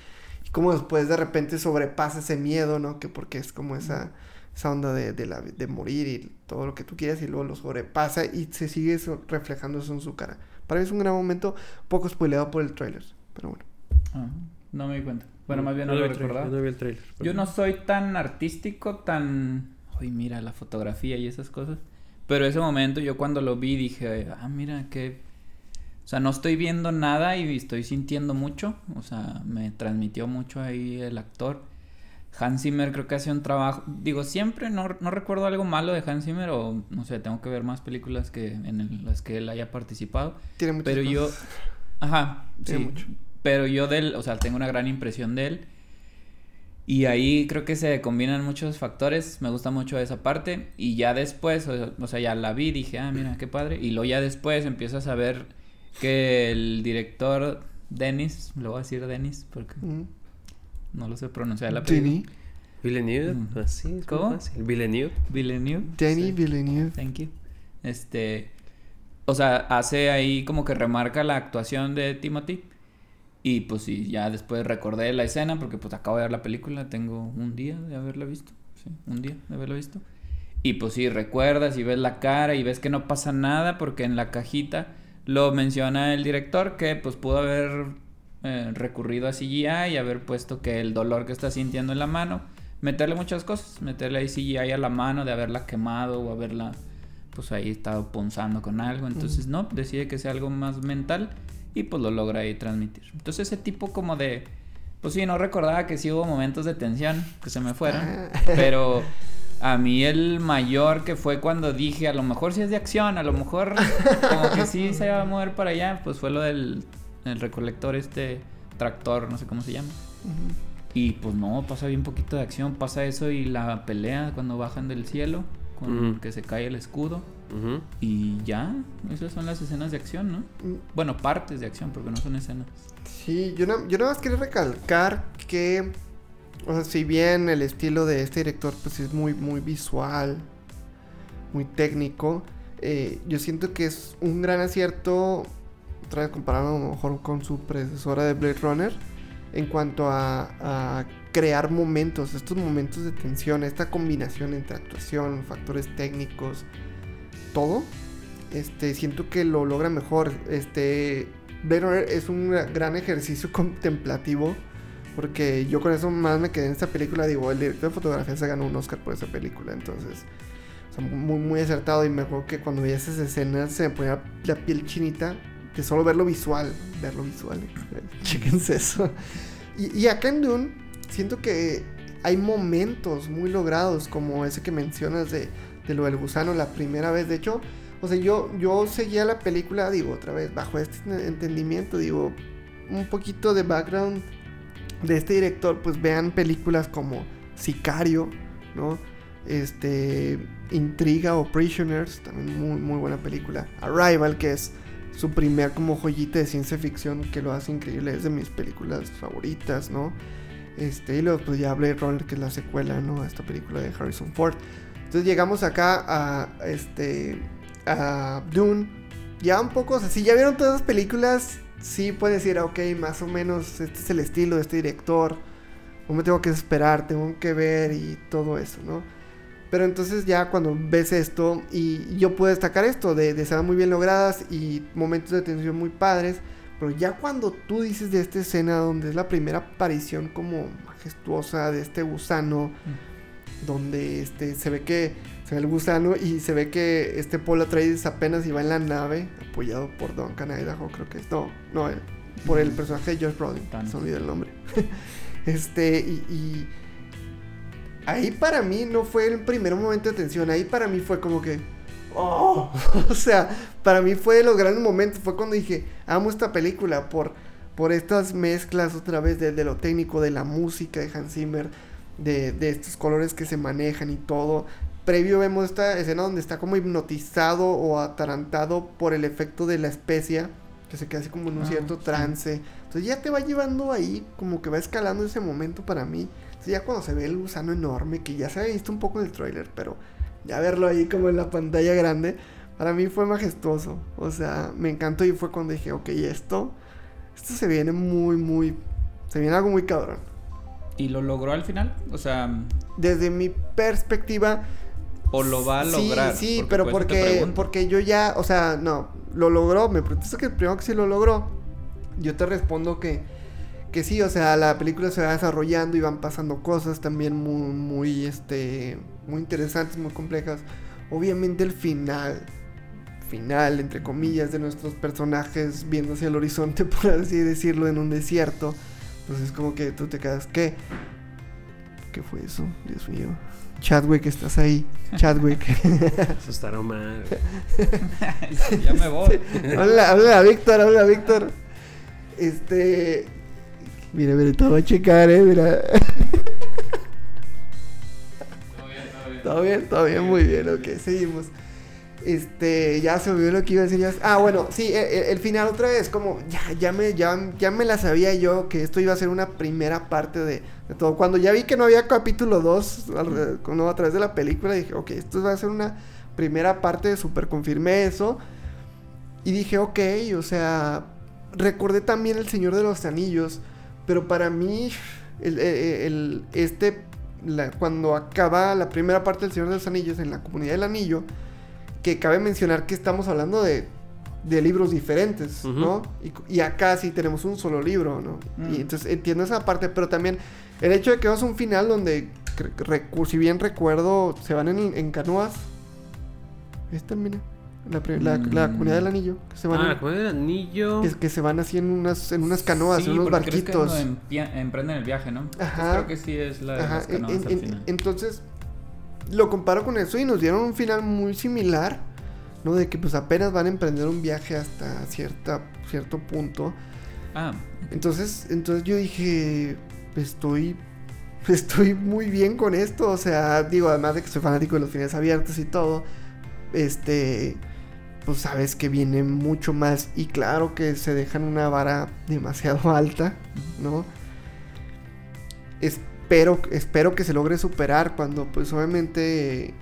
y cómo después de repente sobrepasa ese miedo, ¿no? Que porque es como esa, esa onda de, de, la, de morir y todo lo que tú quieras y luego lo sobrepasa y se sigue eso, reflejando eso en su cara. Para mí es un gran momento, poco spoileado por el tráiler, pero bueno. Ah, no me di cuenta. Bueno, más bien no, lo el trailer, recordaba. No vi el trailer. Yo no soy tan artístico, tan... Uy, mira la fotografía y esas cosas. Pero ese momento yo cuando lo vi dije, ah, mira qué... O sea, no estoy viendo nada y estoy sintiendo mucho. O sea, me transmitió mucho ahí el actor. Hans Zimmer creo que hace un trabajo... Digo, siempre no, no recuerdo algo malo de Hans Zimmer o no sé, tengo que ver más películas que en el- las que él haya participado. Tiene muchas Pero yo... cosas. Ajá, sí. Mucho. Pero yo de él, o sea, tengo una gran impresión de él. Y ahí creo que se combinan muchos factores. Me gusta mucho esa parte. Y ya después, o, sea, ya la vi, dije, ah, mira, qué padre. Y luego ya después empiezas a ver que el director Dennis, lo voy a decir Dennis porque no lo sé pronunciar la. Ginny. Villeneuve, Mm. así es como ¿Cómo? fácil. Villeneuve. Villeneuve. Danny Sí. Villeneuve. Thank you. Este. O sea, hace ahí como que remarca la actuación de Timothy. Y pues sí, ya después recordé la escena porque pues acabo de ver la película, tengo un día de haberla visto. Sí, un día de haberla visto. Y pues sí, recuerdas y ves la cara y ves que no pasa nada porque en la cajita lo menciona el director que pues pudo haber eh, recurrido a CGI y haber puesto que el dolor que está sintiendo en la mano, meterle muchas cosas, meterle ahí CGI a la mano de haberla quemado o haberla pues ahí estado punzando con algo, entonces no, decide que sea algo más mental y pues lo logra ahí transmitir. Entonces ese tipo como de pues sí, no recordaba que sí hubo momentos de tensión que se me fueron, Ah. pero a mí el mayor que fue cuando dije, a lo mejor sí es de acción, a lo mejor como que sí se va a mover para allá, pues fue lo del el recolector este tractor, no sé cómo se llama. Y pues no, pasa bien poquito de acción, pasa eso y la pelea cuando bajan del cielo, con que se cae el escudo. Y ya, esas son las escenas de acción, ¿no? Mm, Bueno, partes de acción, porque no son escenas. Sí, yo, no, yo nada más quería recalcar que, o sea, si bien el estilo de este director pues es muy, muy visual, muy técnico, eh, yo siento que es un gran acierto, otra vez comparado a lo mejor con su predecesora de Blade Runner, en cuanto a, a crear momentos, estos momentos de tensión, esta combinación entre actuación, factores técnicos, todo. Este, siento que lo logra mejor. Este, Blade es un gran ejercicio [laughs] contemplativo. Porque yo con eso más me quedé en esta película. Digo, el director de fotografía se ganó un Oscar por esa película. Entonces, o muy, muy acertado. Y me acuerdo que cuando veía esas escenas se me ponía la piel chinita. De solo verlo visual. Verlo visual. [laughs] Chéquense eso. Y, y acá en Dune, siento que hay momentos muy logrados. Como ese que mencionas de, de lo del gusano la primera vez. De hecho, o sea, yo, yo seguía la película, digo, otra vez, bajo este entendimiento, digo, un poquito de background de este director, pues vean películas como Sicario, ¿no? Este, Intriga o Prisoners, también muy, muy buena película. Arrival, que es su primer como joyita de ciencia ficción que lo hace increíble, es de mis películas favoritas, ¿no? Este, y luego pues ya Blade Runner, que es la secuela, ¿no? A esta película de Harrison Ford. Entonces llegamos acá a este a Dune. Ya un poco, o sea, si ya vieron todas las películas, sí pueden decir, ok, más o menos este es el estilo de este director. No me tengo que esperar, tengo que ver y todo eso, ¿no? Pero entonces ya cuando ves esto, y yo puedo destacar esto, de, de estar muy bien logradas y momentos de tensión muy padres. Pero ya cuando tú dices de esta escena donde es la primera aparición como majestuosa de este gusano, donde este, se ve que se ve el gusano y se ve que este Paul Atreides apenas iba en la nave, apoyado por Duncan Idaho, creo que es. No, no, eh, por el personaje de Josh Brolin, se olvidó el nombre. [laughs] este, y, y ahí para mí no fue el primer momento de tensión, ahí para mí fue como que. ¡Oh! [laughs] o sea, para mí fue de los grandes momentos, fue cuando dije, amo esta película por, por estas mezclas otra vez de, de lo técnico, de la música de Hans Zimmer, de, de estos colores que se manejan y todo. Previo vemos esta escena donde está como hipnotizado o atarantado por el efecto de la especia, que se queda así como en un Ah, cierto sí. trance. Entonces ya te va llevando ahí, como que va escalando ese momento para mí. Entonces ya cuando se ve el gusano enorme, que ya se había visto un poco en el tráiler, pero ya verlo ahí como en la pantalla grande, para mí fue majestuoso. O sea, me encantó y fue cuando dije, ok, esto, esto se viene muy, muy, se viene algo muy cabrón. ¿Y lo logró al final? O sea, Desde mi perspectiva, ¿o lo va a lograr? Sí, sí, pero porque, porque yo ya, o sea, no, lo logró. Me preguntas que el primero que sí lo logró. Yo te respondo que, que sí, o sea, la película se va desarrollando y van pasando cosas también muy, muy, este, muy interesantes, muy complejas. Obviamente el final, final, entre comillas, de nuestros personajes viendo hacia el horizonte, [laughs] por así decirlo, en un desierto. Pues es como que tú te quedas, ¿qué? ¿Qué fue eso? Dios mío. Chadwick, estás ahí. Chadwick. [laughs] Eso [laughs] estará mal. ya me voy. [laughs] habla, habla a Víctor, habla a Víctor. Este. Mira, mira, te voy a checar, eh, mira. Todo bien, todo bien, muy bien, ok, seguimos. Este, ya se olvidó lo que iba a decir. Ah, bueno, sí, el, final otra vez, como ya, ya me, ya, ya me la sabía yo que esto iba a ser una primera parte de, de todo. Cuando ya vi que no había capítulo 2 no, a través de la película, dije, ok, esto va a ser una primera parte, super confirmé eso. Y dije, ok, o sea, recordé también El Señor de los Anillos, pero para mí, el, el- el- este, la- cuando acaba la primera parte del Señor de los Anillos en la comunidad del anillo, que cabe mencionar que estamos hablando de, de libros diferentes. ¿no? Y, y acá sí tenemos un solo libro, ¿no? Mm. Y entonces entiendo esa parte, pero también el hecho de que vamos a un final donde, si bien recuerdo, se van en, en canoas. Esta, mira. La, la- la Mm. comunidad del anillo. Que se van, Ah, en- con el anillo. que, que se van así en unas, en unas canoas, Sí, en unos que barquitos. cuando empia- emprenden el viaje, ¿no? Entonces Ajá. creo que sí es la de Ajá, las canoas en- al en- final. entonces lo comparo con eso y nos dieron un final muy similar, ¿no? De que pues apenas van a emprender un viaje hasta cierta, cierto punto. Ah, Entonces, entonces yo dije, estoy, [laughs] estoy muy bien con esto, o sea, digo, además de que soy fanático de los finales abiertos y todo, este, pues sabes que viene mucho más y claro que se dejan una vara demasiado [laughs] alta, ¿no? Espero, espero que se logre superar cuando pues obviamente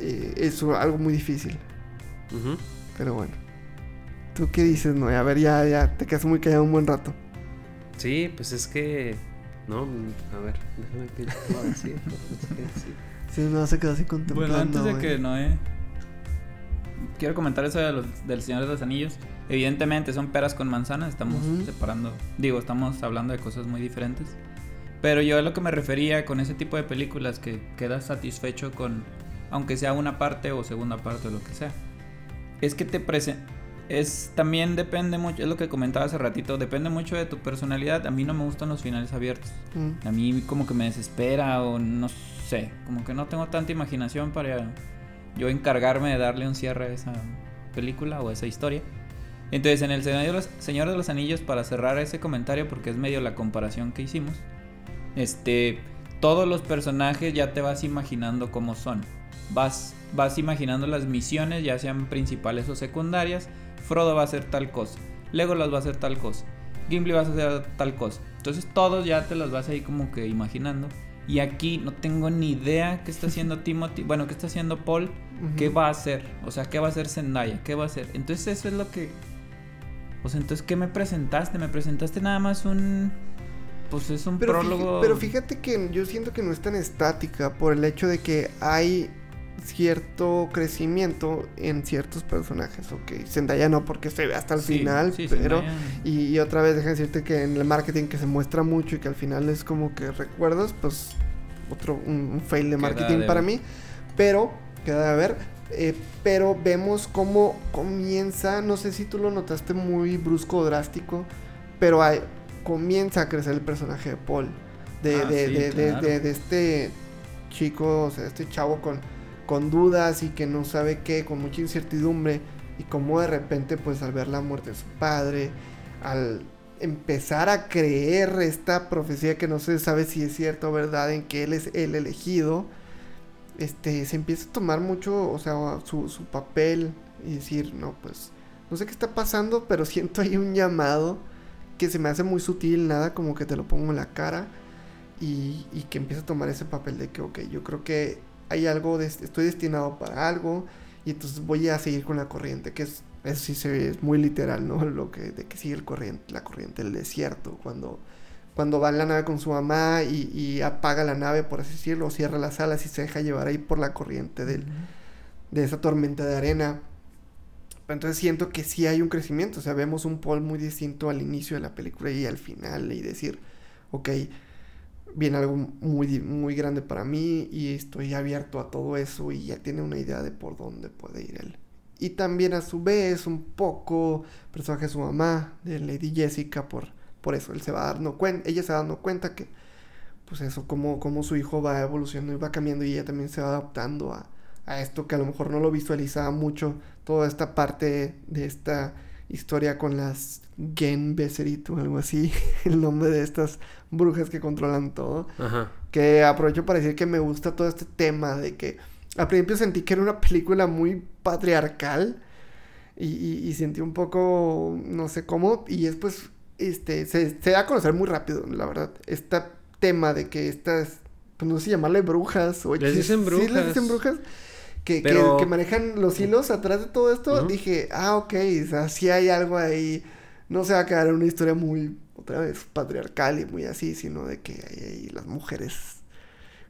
eh, es algo muy difícil, Ujú. pero bueno. ¿Tú qué dices, no? A ver, ya, ya, te quedas muy callado un buen rato. Sí, pues es que. No, a ver, déjame que decir. no decir. Sí, no, se quedó así contemplando. Bueno, antes de güey. que Noé. Quiero comentar eso de los- del Señor de los Anillos. Evidentemente son peras con manzanas, estamos Ujú. separando. Digo, estamos hablando de cosas muy diferentes. Pero yo a lo que me refería con ese tipo de películas que quedas satisfecho con, aunque sea una parte o segunda parte o lo que sea, es que te presenta. Es también depende mucho, es lo que comentaba hace ratito, depende mucho de tu personalidad. A mí no me gustan los finales abiertos. Mm. A mí como que me desespera o no sé, como que no tengo tanta imaginación para yo encargarme de darle un cierre a esa película o a esa historia. Entonces en el Señor de los, Señor de los Anillos, para cerrar ese comentario, porque es medio la comparación que hicimos, este, todos los personajes ya te vas imaginando cómo son. Vas, vas imaginando las misiones, ya sean principales o secundarias. Frodo va a hacer tal cosa. Legolas va a hacer tal cosa. Gimli va a hacer tal cosa. Entonces todos ya te los vas ahí como que imaginando. Y aquí no tengo ni idea qué está haciendo [laughs] Timothy. Bueno, qué está haciendo Paul. ¿Qué va a hacer? O sea, ¿qué va a hacer Zendaya? ¿Qué va a hacer? Entonces eso es lo que... O sea, entonces, ¿qué me presentaste? Me presentaste nada más un... Pues es un Pero, prólogo... pero fíjate que yo siento que no es tan estática por el hecho de que hay cierto crecimiento en ciertos personajes. Ok, Zendaya no porque se ve hasta el Sí, final, sí, pero... Y, y otra vez, déjame decirte que en el marketing que se muestra mucho y que al final es como que recuerdas, pues otro, un, un fail de marketing de para ver. mí. Pero, queda de ver. eh, pero vemos cómo comienza, no sé si tú lo notaste muy brusco o drástico, pero hay- comienza a crecer el personaje de Paul. De, Ah, de, sí, de, claro. de- de este chico, o sea, este chavo con, con dudas y que no sabe qué, con mucha incertidumbre. Y como de repente, pues al ver la muerte de su padre, al empezar a creer esta profecía que no se sabe si es cierta o verdad, en que él es el elegido, este, se empieza a tomar mucho, o sea, su, su papel y decir, no, pues, no sé qué está pasando, pero [laughs] siento ahí un llamado que se me hace muy sutil, nada como que te lo pongo en la cara y, y que empieza a tomar ese papel de que, ok, yo creo que hay algo, de, estoy destinado para algo y entonces voy a seguir con la corriente, que es, eso sí se ve, es muy literal, ¿no? Lo que, de que sigue el corriente, la corriente del desierto, cuando, cuando va en la nave con su mamá y, y apaga la nave, por así decirlo, cierra las alas y se deja llevar ahí por la corriente del, de esa tormenta de arena. Entonces siento que sí hay un crecimiento, o sea, vemos un Paul muy distinto al inicio de la película y al final y decir, ok, viene algo muy, muy grande para mí y estoy abierto a todo eso y ya tiene una idea de por dónde puede ir él. Y también a su vez un poco personaje de su mamá, de Lady Jessica, por, por eso él se va dando cuenta, ella se va dando cuenta que pues eso, como, como su hijo va evolucionando y va cambiando y ella también se va adaptando a, a esto que a lo mejor no lo visualizaba mucho, toda esta parte de esta historia con las Gen Beserit o algo así, [laughs] el nombre de estas brujas que controlan todo, Ajá. que aprovecho para decir que me gusta todo este tema de que al principio sentí que era una película muy patriarcal y, y- y sentí un poco, no sé cómo, y después este, se, se da a conocer muy rápido, la verdad, este tema de que estas, pues no sé llamarle brujas o Les dicen Sí, les brujas. dicen brujas. Que, que- Pero- que manejan los hilos atrás de todo esto, dije, ah, ok, o sea, sí hay algo ahí, no se va a quedar en una historia muy, otra vez, patriarcal y muy así, sino de que hay ahí las mujeres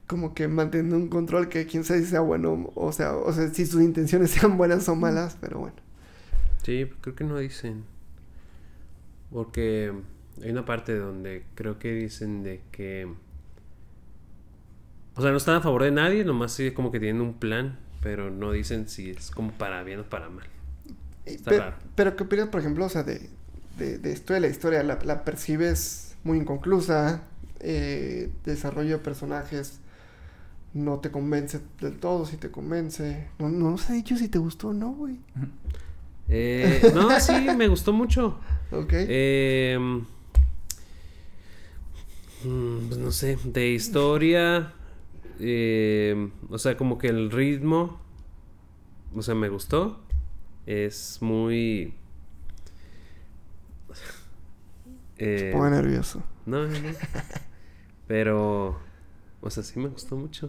como que manteniendo un control que quién sabe si sea bueno, o sea, o sea, si sus intenciones [laughs] sean buenas o malas, pero bueno. Sí, creo que no dicen. Porque hay una parte donde creo que dicen de que. O sea, no están a favor de nadie, nomás sí como que tienen un plan, pero no dicen si es como para bien o para mal. Está Pe- raro. Pero, ¿qué opinas, por ejemplo, o sea, de, de, de esto de la historia? ¿La, la percibes muy inconclusa? Eh, desarrollo de personajes no te convence del todo, si te convence. No, no nos ha dicho si te gustó o no, güey. Eh, no, sí, me gustó mucho. Ok. Eh, mm, pues no sé, de historia. Eh, o sea, como que el ritmo. O sea, me gustó. Es muy. [laughs] Eh, Ponga nervioso. no, no, no. Pero. O sea, sí me gustó mucho.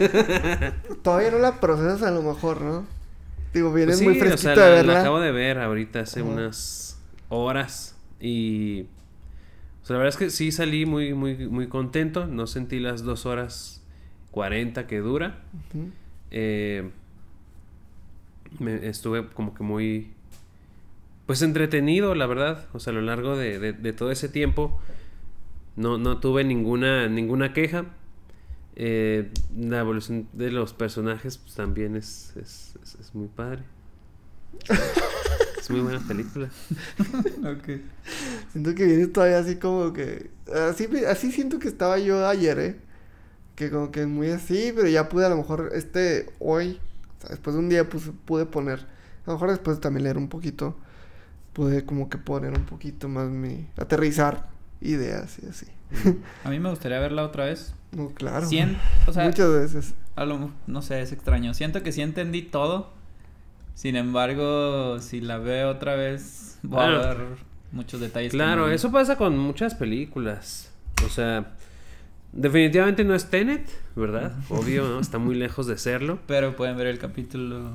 [laughs] Todavía no la procesas a lo mejor, ¿no? Digo, vienes Pues sí, muy o fresquito sea, de la, la verla. acabo de ver ahorita hace unas horas y o sea, la verdad es que sí salí muy muy muy contento, no sentí las dos horas 40 que dura. Eh, me estuve como que muy pues entretenido, la verdad, o sea, a lo largo de, de- de todo ese tiempo no, no tuve ninguna ninguna queja. Eh, la evolución de los personajes pues, también es, es, es- es muy padre. es muy buena película. [laughs] Ok. Siento que vienes todavía así como que... Así, así siento que estaba yo ayer, ¿eh? Que como que muy así, pero ya pude a lo mejor este hoy, o sea, después de un día pues, pude poner, a lo mejor después también leer un poquito, pude como que poner un poquito más mi... aterrizar ideas y así. A mí me gustaría verla otra vez. No, claro. Cien- o sea, Muchas veces. a lo, no sé, es extraño. Siento que sí entendí todo. Sin embargo, si la veo otra vez, voy Claro. a ver muchos detalles. Claro, eso pasa con muchas películas. O sea, definitivamente no es Tenet, ¿verdad? Obvio, ¿no? Está muy [laughs] lejos de serlo. Pero pueden ver el capítulo.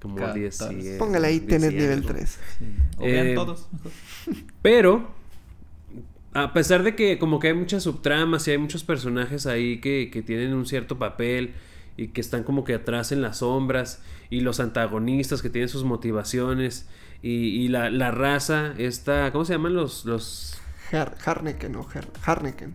Como Catorce. 10 y... Póngale ahí 10 y Tenet nivel algo. 3. sí, O vean Eh, todos. mejor. Pero, a pesar de que como que hay muchas subtramas y hay muchos personajes ahí que, que tienen un cierto papel y que están como que atrás en las sombras y los antagonistas que tienen sus motivaciones y, y la, la raza, esta, ¿cómo se llaman los... los... Har Harneken o Har Harneken.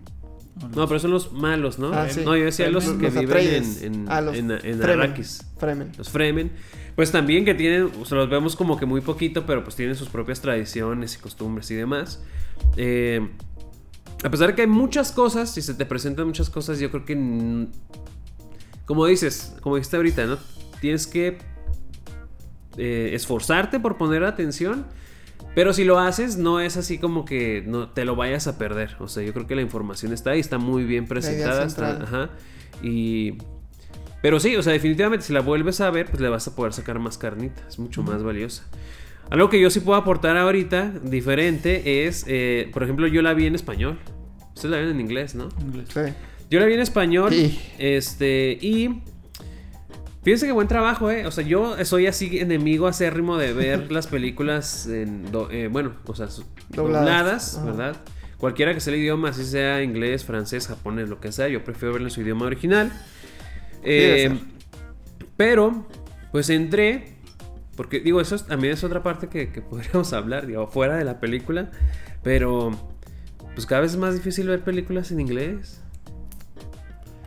No, pero son los malos, ¿no? Ah, sí. No, yo decía los, Los- que los viven en, en, Ah, los en, en Fremen. Arrakis. Fremen. Los Fremen. Pues también que tienen, o sea, los vemos como que muy poquito, pero pues tienen sus propias tradiciones y costumbres y demás. Eh, a pesar de que hay muchas cosas y se te presentan muchas cosas, yo creo que, como dices, como dijiste ahorita, ¿no? Tienes que eh, esforzarte por poner atención. Pero si lo haces, no es así como que no te lo vayas a perder. O sea, yo creo que la información está ahí, está muy bien presentada. está- ajá. Y. Pero sí, o sea, definitivamente, si la vuelves a ver, pues le vas a poder sacar más carnita. Es mucho más valiosa. Algo que yo sí puedo aportar ahorita, diferente, es, eh, por ejemplo, yo la vi en español. Ustedes la ven en inglés, ¿no? Inglés. Sí. Yo la vi en español. Sí. Este, y. Fíjense qué buen trabajo, ¿eh? O sea, yo soy así enemigo acérrimo de ver [laughs] las películas en. do- eh, bueno, o sea, Dobladas. ¿verdad? Cualquiera que sea el idioma, así sea inglés, francés, japonés, lo que sea, yo prefiero verlo en su idioma original. Eh, pero, pues entré. Porque, digo, eso es- también es otra parte que, que [laughs] podríamos hablar, digo, fuera de la película. Pero, pues cada vez es más difícil ver películas en inglés.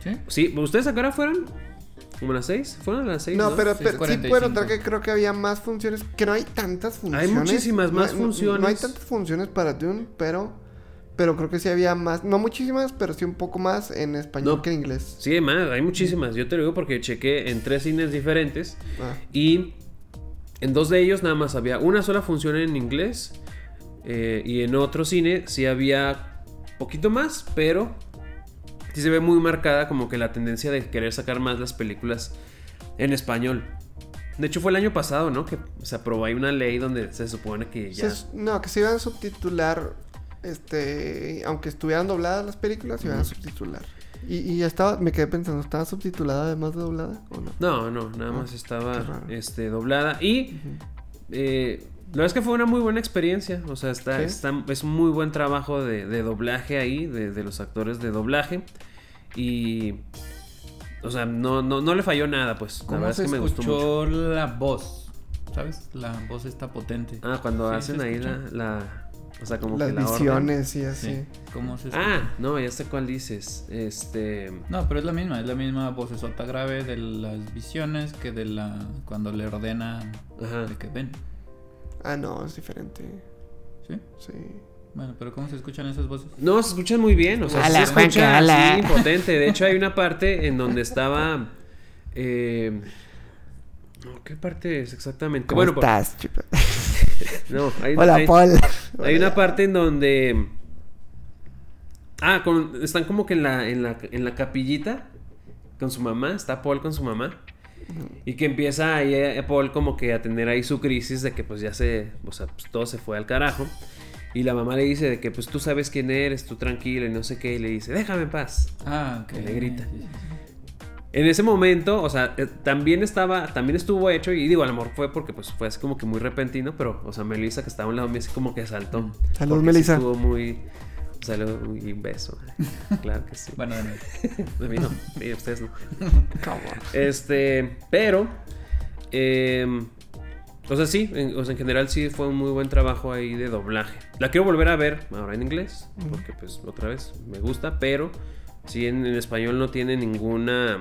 ¿Sí? Sí, ¿ustedes a qué hora fueron? ¿Como las 6? ¿Fueron a las 6? No, pero, pero sí 6:45. puedo notar que creo que había más funciones. Que no hay tantas funciones. muchísimas No más hay- no- funciones. No, hay tantas funciones para Dune, pero. Pero creo que sí había más. No muchísimas, pero sí un poco más en español No. que en inglés. Sí, hay más, hay muchísimas. Yo te lo digo porque chequé en tres cines diferentes. Ah, Y en dos de ellos nada más había una sola función en inglés. eh, y en otro cine sí había poquito más, pero sí se ve muy marcada como que la tendencia de querer sacar más las películas en español. De hecho fue el año pasado, ¿no? Que se aprobó ahí una ley donde se supone que ya... Se- no, que se iban a subtitular, este, aunque estuvieran dobladas las películas, se iban a subtitular. Y, y ya estaba, me quedé pensando, ¿estaba subtitulada además de doblada o no? No, no, nada Ah, más estaba este, doblada. Y eh, la verdad es que fue una muy buena experiencia. O sea, está, ¿Sí? está- es un muy buen trabajo de, de doblaje ahí, de, de los actores de doblaje. Y. O sea, no, no, no le falló nada, pues. La ¿Cómo verdad es que me gustó mucho. la voz? ¿Sabes? La voz está potente. Ah, cuando Sí, hacen ahí la, la- O sea, como Las que la visiones y así. Sí. ¿Cómo se escucha? Ah, no, ya sé cuál dices. Este. No, pero es la misma, es la misma vocesota grave de las visiones que de la cuando le ordena Ajá. de que ven. Ah, no, es diferente. ¿Sí? Sí. Bueno, pero ¿cómo se escuchan esas voces? No, se escuchan muy bien, o sea, Ala, se escucha así potente. De hecho, hay una parte en donde estaba. eh, ¿Qué parte es exactamente? ¿Cómo bueno, por- estás, chico? [laughs] no, hay, Hola, hay- Paul. hay una parte en donde. Ah, con- están como que en la, en la, en la capillita con su mamá, está Paul con su mamá. Y que empieza ahí eh, Paul como que a tener ahí su crisis de que pues ya se, o sea, pues todo se fue al carajo. Y la mamá le dice de que pues tú sabes quién eres, tú tranquilo y no sé qué. Y le dice, déjame en paz. Ah, ok. Que le grita. En ese momento, o sea, eh, también estaba, también estuvo hecho y digo, a lo mejor fue porque pues fue así como que muy repentino, pero, o sea, Melissa que estaba a un lado mío así como que saltó. Salud, sí Melissa. Estuvo muy, salud y un beso. [laughs] Claro que sí. Bueno, de nuevo. [laughs] A mí no, sí, ustedes no. [laughs] Este, pero, eh, o sea, sí, en, o sea, en general sí fue un muy buen trabajo ahí de doblaje. La quiero volver a ver ahora en inglés, porque pues otra vez me gusta, pero sí en, en español no tiene ninguna,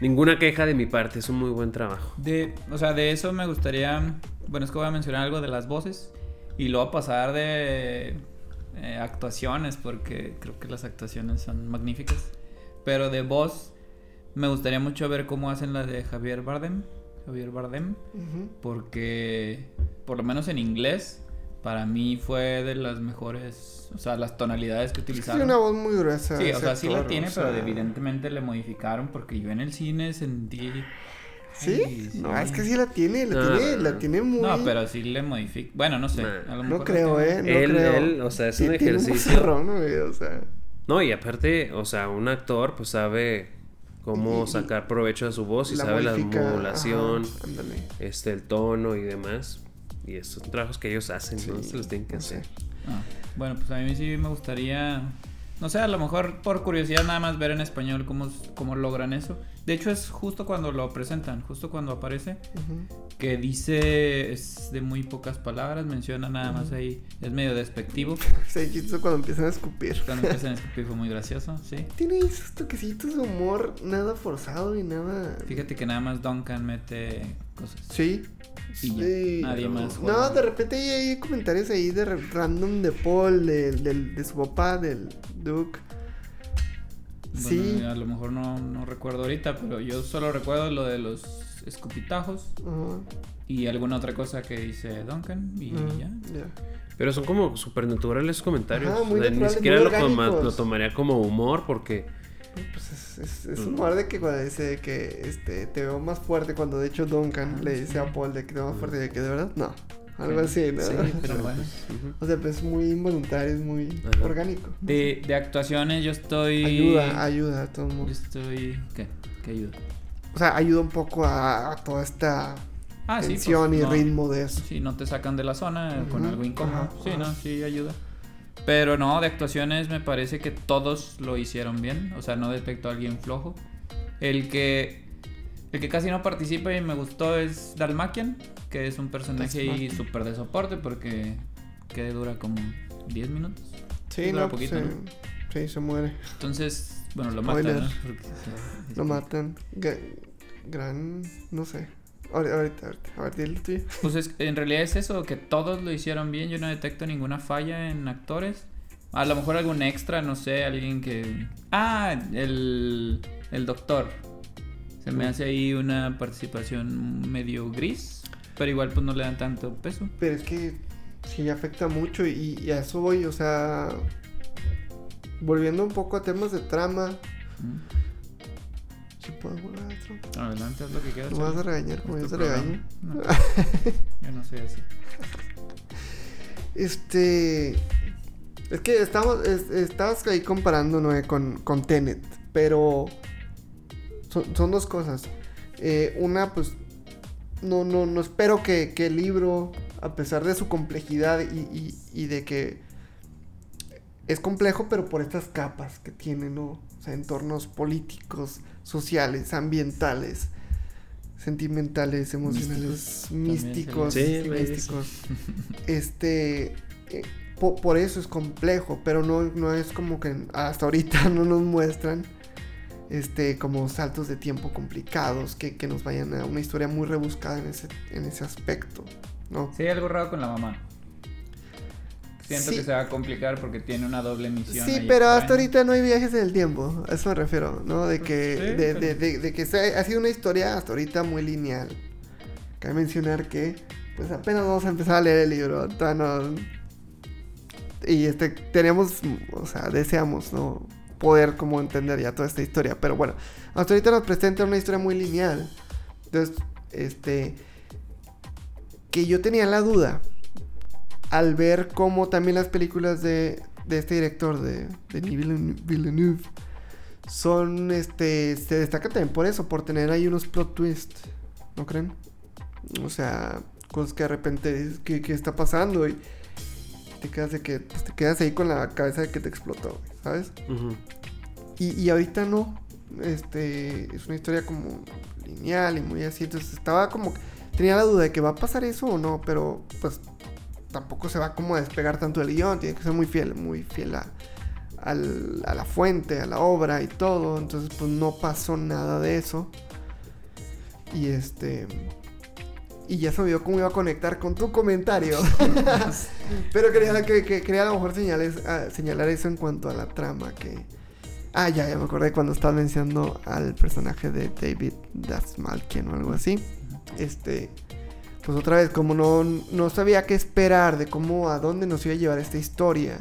ninguna queja de mi parte, es un muy buen trabajo. De, o sea, de eso me gustaría. Bueno, es que voy a mencionar algo de las voces. Y luego pasar de eh, actuaciones, porque creo que las actuaciones son magníficas. Pero de voz, me gustaría mucho ver cómo hacen la de Javier Bardem. Javier Bardem. Porque, por lo menos en inglés, para mí fue de las mejores. O sea, las tonalidades que Es que utilizaron. tiene una voz muy gruesa. Sí, o sea, sí la tiene, o pero evidentemente le modificaron porque yo en el cine sentí... ¿Sí? No, es que sí la tiene, la No, tiene, no, la no. tiene muy... No, pero sí le modifica. Bueno, no sé. Nah. a lo No creo, ¿eh? No él, creo. él, o sea, es Sí, un tiene ejercicio. vocerrón, güey, o sea... No, y aparte, o sea, un actor pues sabe cómo Y- sacar provecho de su voz y la sabe la modulación, ajá, este, el tono y demás. Y estos trabajos que ellos hacen, ¿no? Sí, Se los tienen que no hacer. Ah, bueno, pues a mí sí me gustaría. No sé, a lo mejor por curiosidad nada más ver en español cómo, cómo logran eso. De hecho, es justo cuando lo presentan, justo cuando aparece, que dice es de muy pocas palabras, menciona nada más ahí, es medio despectivo. [laughs] Se hizo cuando empiezan a escupir. Cuando empiezan a escupir fue muy gracioso, sí. Tiene esos toquecitos de humor, nada forzado y nada... Fíjate que nada más Duncan mete cosas. Sí. Y ya, Sí. nadie más No, juega. de repente hay, hay comentarios ahí de random de Paul, de su papá, del Duke. Bueno, Sí. a lo mejor no, no recuerdo ahorita, pero yo solo recuerdo lo de los escupitajos Ajá. y alguna otra cosa que dice Duncan y Ajá, ya. ya. Pero son como supernaturales esos comentarios. Ajá, muy O sea, ni siquiera muy lo, lo tomaría como humor porque... Pues es, es, es Mm. humor de que cuando dice que este, te veo más fuerte cuando de hecho Duncan le dice a Paul de que te veo más fuerte y de que de verdad no. Algo Sí. así, ¿no? Sí, pero bueno. pues. O sea, pues es muy involuntario, es muy Ajá. orgánico. De, de actuaciones yo estoy... Ayuda, ayuda a todo el Yo mundo. estoy... ¿Qué? ¿Qué ayuda? O sea, ayuda un poco a, a toda esta Ah, sí. tensión pues, y no- ritmo de eso. Sí, no te sacan de la zona con Ujú, algo incómodo. ajá, sí, ajá. no, sí ayuda. Pero no, de actuaciones me parece que todos lo hicieron bien. O sea, no detecto a alguien flojo. El que. El que casi no participa y me gustó es Dalmakian, que es un personaje ahí súper de soporte porque. que dura como 10 minutos. Sí, dura no, poquito, pues, ¿no? se, sí, se muere. Entonces, bueno, lo Spoiler. matan, ¿no? Porque sí, Lo matan. Gran, no sé. Ahorita, ahorita, ahorita. A ver, dile el tuyo. Pues es- en realidad es eso, que todos lo hicieron bien. Yo no detecto ninguna falla en actores. A lo mejor algún extra, no sé, alguien que. Ah, el, el doctor. Se me hace ahí una participación medio gris. Pero igual, pues no le dan tanto peso. Pero es que sí afecta mucho y, y a eso voy, o sea. volviendo un poco a temas de trama. ¿Sí puedo volver a? Adelante, haz lo que quieras. ¿No vas a regañar como yo te regaño? No, [laughs] yo no soy así. Este. Es que estamos, es- estabas ahí comparando, Noé, con, con Tenet. Pero. Son, son dos cosas. Eh, una, pues. No, no, no espero que, que el libro, a pesar de su complejidad y, y- y de que. Es complejo, pero por estas capas que tiene, ¿no? O sea, entornos políticos, sociales, ambientales, sentimentales, emocionales, Místicos. místicos, Sí, místicos. Este, eh, po- por eso es complejo, pero no, no es como que hasta ahorita [laughs] no nos muestran este, como saltos de tiempo complicados que, que nos vayan a una historia muy rebuscada en ese, en ese aspecto, ¿no? Sí, algo raro con la mamá. Siento Sí. que se va a complicar porque tiene una doble misión. Sí, pero hasta ahorita no hay viajes en el tiempo, a eso me refiero, ¿no? De que, Sí, de, de- de- de que se- ha sido una historia hasta ahorita muy lineal. Cabe mencionar que, pues apenas vamos a empezar a leer el libro, todavía no- Y este, tenemos, o sea, deseamos, ¿no? Poder como entender ya toda esta historia, pero bueno, hasta ahorita nos presenta una historia muy lineal. Entonces, este, que yo tenía la duda al ver cómo también las películas de, de este director, de Villeneuve, Villeneuve, son, este, se destacan también por eso, por tener ahí unos plot twists, ¿no creen? O sea, cosas que de repente dices, ¿qué, qué está pasando? Y te quedas de que, pues te quedas ahí con la cabeza de que te explotó, ¿sabes? Y, y ahorita no. Este es una historia como lineal y muy así. Entonces estaba como. Tenía la duda de que va a pasar eso o no. Pero pues tampoco se va como a despegar tanto del guion. Tiene que ser muy fiel, muy fiel a, al- a la fuente, a la obra y todo. Entonces pues no pasó nada de eso. Y este. Y ya se me olvidó cómo iba a conectar con tu comentario. [laughs] [laughs] Pero quería, que, que- quería a lo mejor señales- señalar eso en cuanto a la trama. Que. Ah, ya, ya me acordé cuando estaba mencionando al personaje de David Dastmalkian o algo así. Este. Pues otra vez, como no, no sabía qué esperar de cómo, a dónde nos iba a llevar esta historia.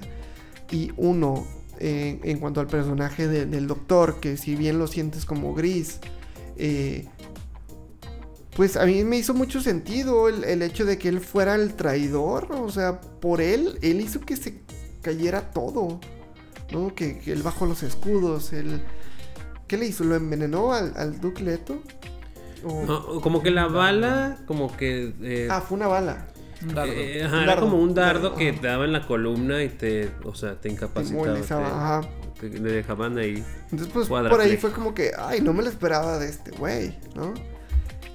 Y uno, eh, en cuanto al personaje de- del doctor, que si bien lo sientes como gris, eh, pues a mí me hizo mucho sentido el, el hecho de que él fuera el traidor. O sea, por él, él hizo que se cayera todo. ¿No? Que, que él bajó los escudos. Él, ¿Qué le hizo? ¿Lo envenenó al, al Duke Leto? O- No, como que la bala, como que... eh, Ah, fue una bala. Un dardo. eh, ajá, Un era dardo, como un dardo dardo, que ajá. te daba en la columna y te, o sea, te incapacitaba. te- ajá. te- le dejaban ahí. Entonces, pues por ahí fue como que, ay, no me lo esperaba de este güey, ¿no?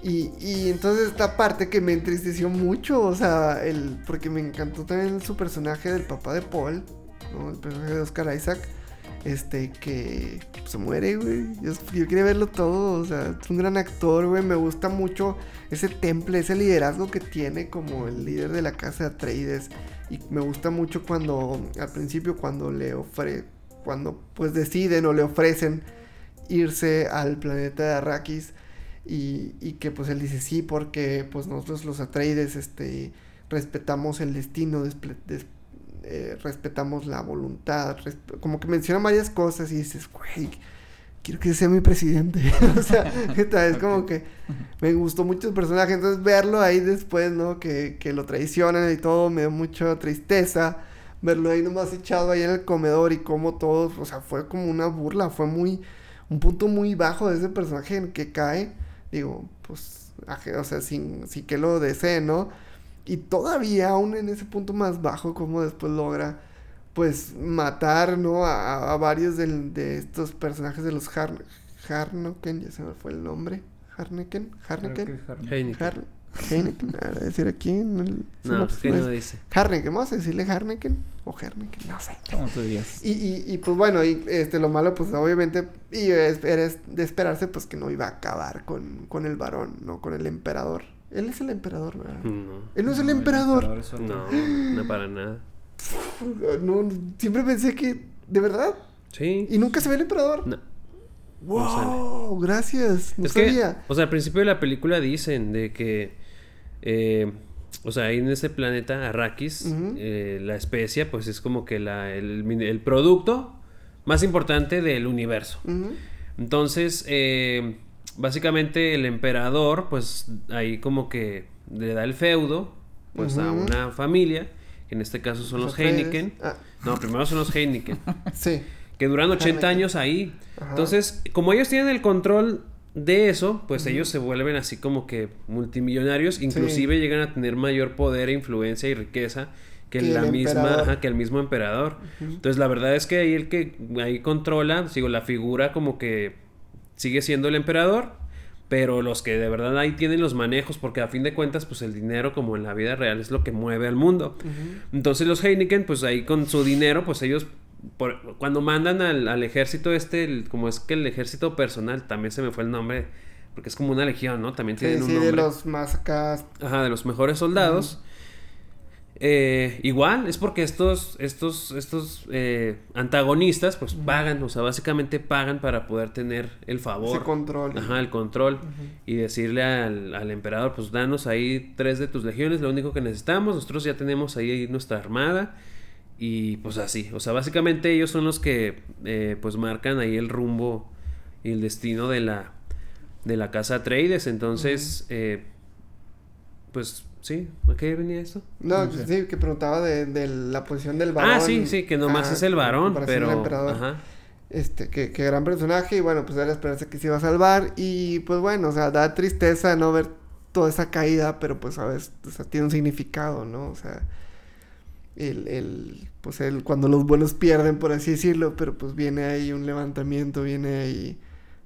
Y, entonces esta parte que me entristeció mucho, o sea, el, porque me encantó también su personaje del papá de Paul, ¿no? El personaje de Oscar Isaac, este, que se muere, güey. Yo, yo quería verlo todo, o sea, es un gran actor, güey. Me gusta mucho ese temple, ese liderazgo que tiene como el líder de la casa de Atreides. Y me gusta mucho cuando, al principio, cuando le ofre, cuando pues deciden o le ofrecen irse al planeta de Arrakis. Y, y que pues él dice sí porque pues nosotros los Atreides este respetamos el destino desple- des- eh, respetamos la voluntad resp- como que menciona varias cosas y dices güey quiero que sea mi presidente [laughs] o sea [laughs] esta es como que me gustó mucho el personaje. Entonces verlo ahí después no que, que lo traicionan y todo me dio mucha tristeza verlo ahí nomás echado ahí en el comedor y como todos o sea fue como una burla fue muy un punto muy bajo de ese personaje en que cae digo, pues, aje- o sea, sin, sin que lo desee, ¿no? Y todavía, aún en ese punto más bajo, como después logra, pues, matar, ¿no? A, a varios del- de estos personajes de los Har Harnoken, ya se me fue el nombre. Harneken, Harneken. Heineken. Har Heineken, a decir aquí en el No, sinopsis, que ¿no no es? dice. Harneken, vamos a decirle Harneken o Herneken, no sé. Como tú digas. Y, y, y, pues bueno, y este lo malo pues obviamente y es, era es de esperarse pues que no iba a acabar con, con el varón, no con el emperador. Él es el emperador, ¿verdad? No, Él no es el emperador. no, no para nada. No, siempre pensé que de verdad Sí. y nunca se ve el emperador. No. Wow, gracias. No es que, sabía. o sea, al principio de la película dicen de que, eh, o sea, ahí en ese planeta Arrakis, eh, la especia, pues es como que la, el, el producto más importante del universo. Entonces, eh, básicamente el emperador, pues ahí como que le da el feudo, pues a una familia, que en este caso son los Atreides. Heineken. Ah, No, primero son los Heineken, [laughs] sí. que duran 80 Heineken. años ahí. Ajá. Entonces, como ellos tienen el control de eso, pues ellos se vuelven así como que multimillonarios, inclusive llegan a tener mayor poder influencia y riqueza que, Que la misma, ajá, que el mismo emperador. Entonces, la verdad es que ahí el que ahí controla, digo, la figura como que sigue siendo el emperador, pero los que de verdad ahí tienen los manejos, porque a fin de cuentas, pues el dinero, como en la vida real, es lo que mueve al mundo. Entonces los Heineken, pues ahí con su dinero, pues ellos, por- cuando mandan al, al ejército este, el- como es que el ejército personal, también se me fue el nombre, porque es como una legión, ¿no? También Sí, tienen un sí, nombre. de los más acá. Ajá, de los mejores soldados. Eh, igual, es porque estos, estos, estos eh, antagonistas, pues pagan, o sea, básicamente pagan para poder tener el favor. Ese control. Ajá, el control. Y decirle al, al emperador, pues danos ahí tres de tus legiones, lo único que necesitamos. Nosotros ya tenemos ahí nuestra armada. Y pues así, o sea, básicamente ellos son los que eh, pues marcan ahí el rumbo y el destino de la, de la casa Atreides. Entonces, eh, pues sí, ¿a qué venía esto? No, No sé. sí, que preguntaba de, de la posición del varón. Ah, sí, sí, que nomás Ah, es el varón, pero... emperador. Ajá. Este, que, que gran personaje y bueno, pues era esperarse que se iba a salvar y pues bueno, o sea, da tristeza no ver toda esa caída, pero pues a veces, o sea, tiene un significado, ¿no? O sea, el, el, pues el, cuando los buenos pierden, por así decirlo, pero pues viene ahí un levantamiento, viene ahí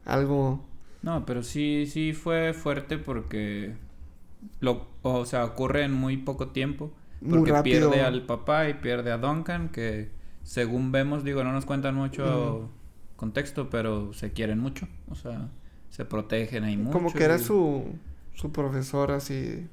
algo... No, pero sí, sí fue fuerte porque lo, o sea, ocurre en muy poco tiempo. Porque pierde al papá y pierde a Duncan, que según vemos, digo, no nos cuentan mucho contexto, pero se quieren mucho. O sea, se protegen ahí mucho. como que era y- su, su profesor así,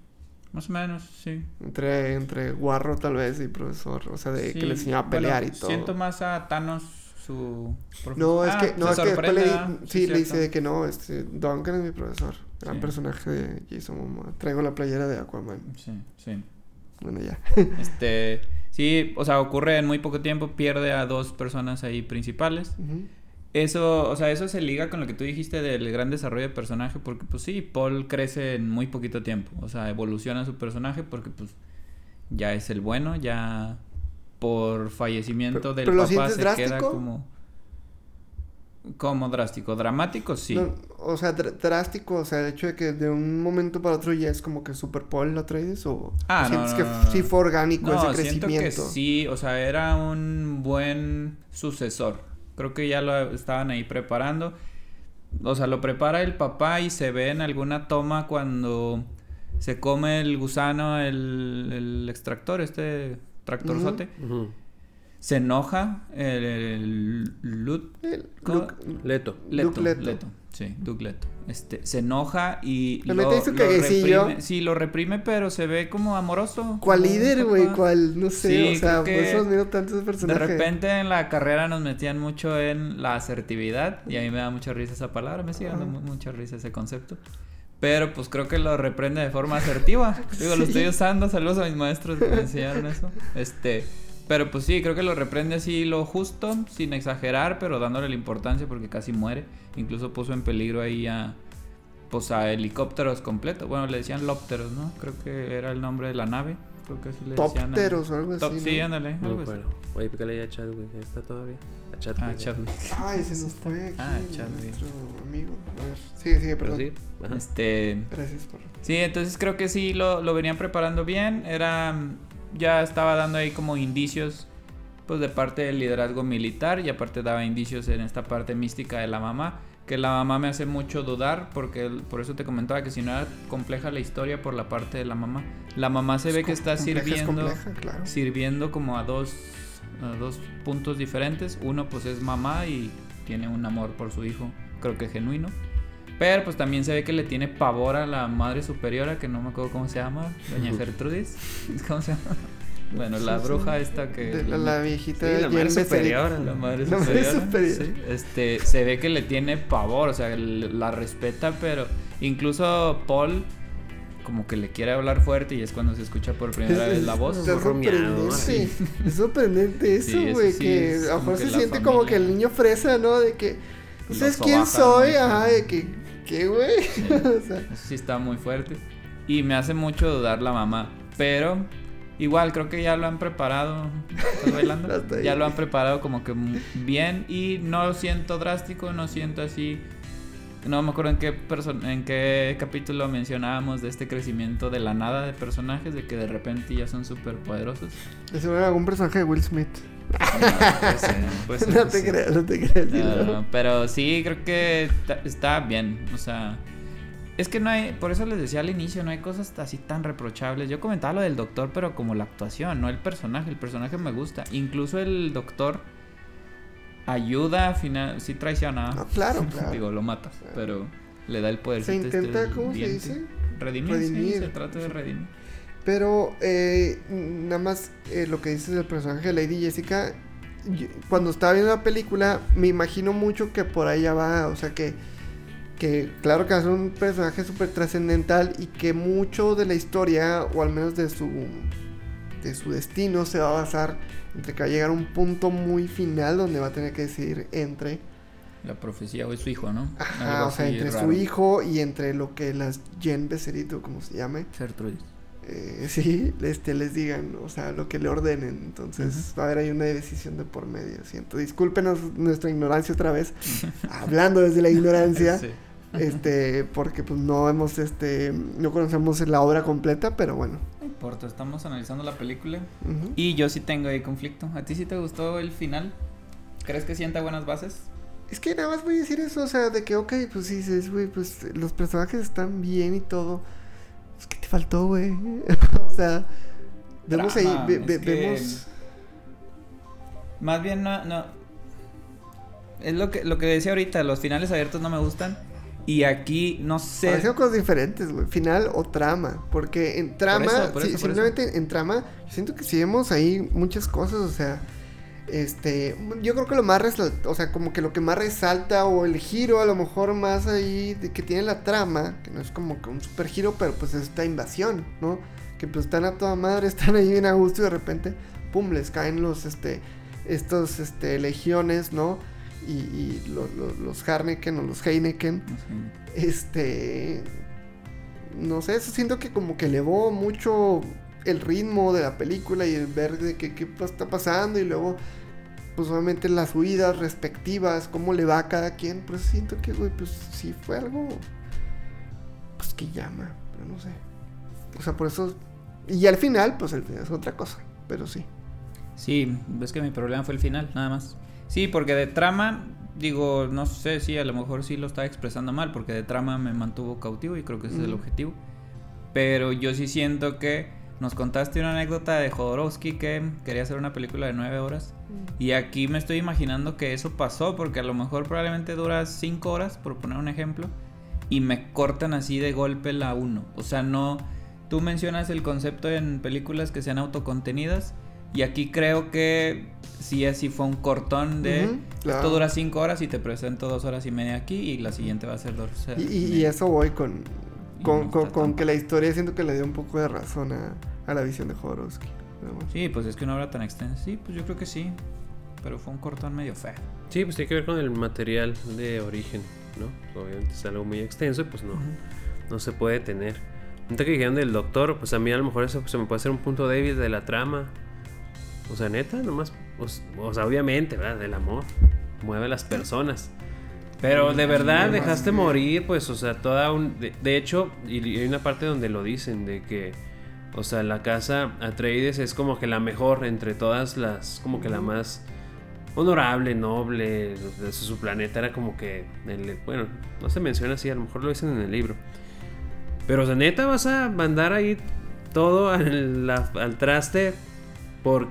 Más o menos, sí. entre, entre guarro tal vez y profesor, o sea, de que le enseñaba a bueno, pelear y todo. Siento más a Thanos su profesor. No, es Ah, que, no, es que sí, Sí, le dice que no, este, Duncan es mi profesor, gran Sí. personaje de Jason Momoa. Traigo la playera de Aquaman. Sí, sí. Bueno, ya. [laughs] Este, sí, o sea, ocurre en muy poco tiempo, pierde a dos personas ahí principales. Ujú. Eso, o sea, eso se liga con lo que tú dijiste del gran desarrollo de personaje, porque pues sí, Paul crece en muy poquito tiempo, o sea, evoluciona su personaje porque pues ya es el bueno, ya por fallecimiento Pero- del pero ¿lo papá se queda como como drástico, dramático sí. No, o sea, dr- drástico, o sea, el hecho de que de un momento para otro ya es como que Super Paul lo traes o Ah, no, sientes no, que sí fue orgánico ese siento crecimiento. que sí, o sea, era un buen sucesor. Creo que ya lo estaban ahí preparando. O sea, lo prepara el papá y se ve en alguna toma cuando se come el gusano, el, el extractor, este tractorzote. Se enoja el, el Lut- El Leto. Leto, Leto. Leto. Sí, Leto. Este, se enoja y Le mete ahí su caguecillo. reprime. Sí, lo reprime, pero se ve como amoroso. ¿Cuál como líder, güey? ¿Cuál? No sé, Sí, o sea, por eso admiro tanto ese De repente en la carrera nos metían mucho en la asertividad y a mí me da mucha risa esa palabra, me sigue dando mucha risa ese concepto. Pero pues creo que lo reprende de forma asertiva. [laughs] Digo, lo estoy usando, saludos a mis maestros que me enseñaron eso. Este, pero pues sí, creo que lo reprende así lo justo, sin exagerar, pero dándole la importancia porque casi muere. Incluso puso en peligro ahí a pues a helicópteros completos. Bueno, le decían lópteros, ¿no? Creo que era el nombre de la nave. Creo que así le decían. Topteros o algo Top- así. sí, ándale. No algo me así. Oye, pícale ya a Chadwick, ahí está todavía. A Chadwick. Ah, Chadwick. Ay, se nos fue aquí Ah, Chadwick. nuestro amigo. A ver, sigue, sigue, Pero perdón. sí. Ajá. Este. Gracias por... Sí, entonces creo que sí lo, lo venían preparando bien. Era. Ya estaba dando ahí como indicios. Pues de parte del liderazgo militar. Y aparte daba indicios en esta parte mística de la mamá. Que la mamá me hace mucho dudar. Porque por eso te comentaba que si no era compleja la historia por la parte de la mamá. La mamá se Es ve que está compleja, es sirviendo. compleja, claro. Sirviendo como a dos. a dos puntos diferentes. Uno pues es mamá y tiene un amor por su hijo. Creo que genuino. Pero pues también se ve que le tiene pavor a la madre superiora, que no me acuerdo cómo se llama, Doña [laughs] Gertrudis. [laughs] ¿Cómo se llama? Bueno, la Sí, sí. bruja esta que... De la, la viejita Sí, la Jen madre superiora. La madre La madre superiora. superior. sí. Este, se ve que le tiene pavor, o sea, la respeta, pero incluso Paul como que le quiere hablar fuerte y es cuando se escucha por primera vez la voz. Bromeado, sorprendente. sí. Es sorprendente Sí, eso, güey. sí, que es a lo como mejor se la siente como familia. que el niño fresa, ¿no? De que. ¿Ustedes Lo quién soy? Ajá, de que. ¿Qué, güey? [laughs] o sea, Eso sí está muy fuerte. Y me hace mucho dudar la mamá. Pero igual creo que ya lo han preparado. [laughs] Ya lo han preparado como que bien. Y no lo siento drástico, no siento así. No me acuerdo en qué, en qué capítulo mencionábamos de este crecimiento de la nada de personajes, de que de repente ya son súper poderosos. algún personaje de Will Smith. Puede ser, puede ser no te sí. creas, no te creas. sí, Ah, ¿no? pero sí, creo que está bien. O sea, es que no hay, por eso les decía al inicio, no hay cosas así tan reprochables. Yo comentaba lo del doctor, pero como la actuación, no el personaje. El personaje me gusta. Incluso el doctor ayuda, al final, sí traiciona. No, claro, [laughs] claro. Digo, lo mata, pero le da el poder. Se intenta, ¿cómo se dice? Redimir, sí, Redimir. se trata de redimir. Pero eh, nada más eh, lo que dices del personaje de Lady Jessica, yo- cuando estaba viendo la película, me imagino mucho que por allá va, o sea que, que claro que va a ser un personaje súper trascendental y que mucho de la historia, o al menos de su, de su destino, se va a basar entre que va a llegar a un punto muy final donde va a tener que decidir entre, La profecía o su hijo, ¿no? ajá, o sea, entre raro. su hijo y entre lo que las Jen Becerrito, como se llame, Gertrudis. Eh, [laughs] sí, este, les digan, o sea, lo que le ordenen. Entonces va a haber ahí una decisión de por medio. Siento, discúlpenos nuestra ignorancia otra vez, [laughs] hablando desde la ignorancia, Sí. este, porque pues no hemos, este, no conocemos la obra completa, pero bueno. No importa, estamos analizando la película. Y yo sí tengo ahí conflicto. ¿A ti sí te gustó el final? ¿Crees que sienta buenas bases? Es que nada más voy a decir eso, o sea, de que, ok, pues sí, dices, güey, pues los personajes están bien y todo. Pues, ¿qué te faltó, güey? [laughs] o sea, vemos ahí, Drama, ve- es ve- que- vemos... Más bien no, no. Es lo que, lo que decía ahorita, los finales abiertos no me gustan. Y aquí no sé. Parecen cosas diferentes, güey. Final o trama. Porque en trama, eso, por simplemente en trama, siento que sí vemos ahí muchas cosas, o sea. Este, yo creo que lo más resalta, o sea, como que lo que más resalta o el giro a lo mejor más ahí de que tiene la trama, que no es como que un super giro, pero pues es esta invasión, ¿no? Que pues están a toda madre, [laughs] están ahí bien a gusto y de repente, pum, les caen los, este, estos, este, legiones, ¿no? Y, y lo- lo- los Harneken o los Heineken, este. No sé, eso siento que como que elevó mucho el ritmo de la película y el ver de qué, está pasando y luego, pues obviamente las huidas respectivas, cómo le va a cada quien. Pues siento que, güey, pues sí fue algo. Pues que llama, pero no sé. O sea, por eso. Y al final, pues el final es otra cosa, pero sí. Sí, ves que mi problema fue el final, nada más. Sí, porque de trama, digo, no sé si a lo mejor sí lo estaba expresando mal, porque de trama me mantuvo cautivo y creo que ese es el objetivo. Pero yo sí siento que nos contaste una anécdota de Jodorowsky que quería hacer una película de nueve horas. Y aquí me estoy imaginando que eso pasó, porque a lo mejor probablemente dura cinco horas, por poner un ejemplo, y me cortan así de golpe la uno. O sea, no. Tú mencionas el concepto en películas que sean autocontenidas, y aquí creo que sí, así fue un cortón de. Claro. Esto dura cinco horas y te presento dos horas y media aquí, y la siguiente va a ser dos horas. Y, y- y eso voy con. Con, no con- que la historia siento que le dio un poco de razón a, a la visión de Jodorowsky. Bueno. Sí, pues es que una obra tan extensa. Sí, pues yo creo que sí. Pero fue un cortón medio feo. Sí, pues tiene que ver con el material de origen, ¿no? Obviamente es algo muy extenso y pues no, no se puede tener. Ahorita que dijeron del doctor, pues a mí a lo mejor eso se me puede hacer un punto débil de la trama. O sea, neta, nomás, pues, o sea, obviamente, ¿verdad? Del amor. Mueve a las personas. Pero de verdad dejaste morir, pues, o sea, toda un... De, de hecho, y hay una parte donde lo dicen, de que, o sea, la casa Atreides es como que la mejor entre todas las, como que la más honorable, noble, de su, planeta era como que, el- bueno, no se menciona así, a lo mejor lo dicen en el libro. Pero, o sea, neta, vas a mandar ahí todo al, traste por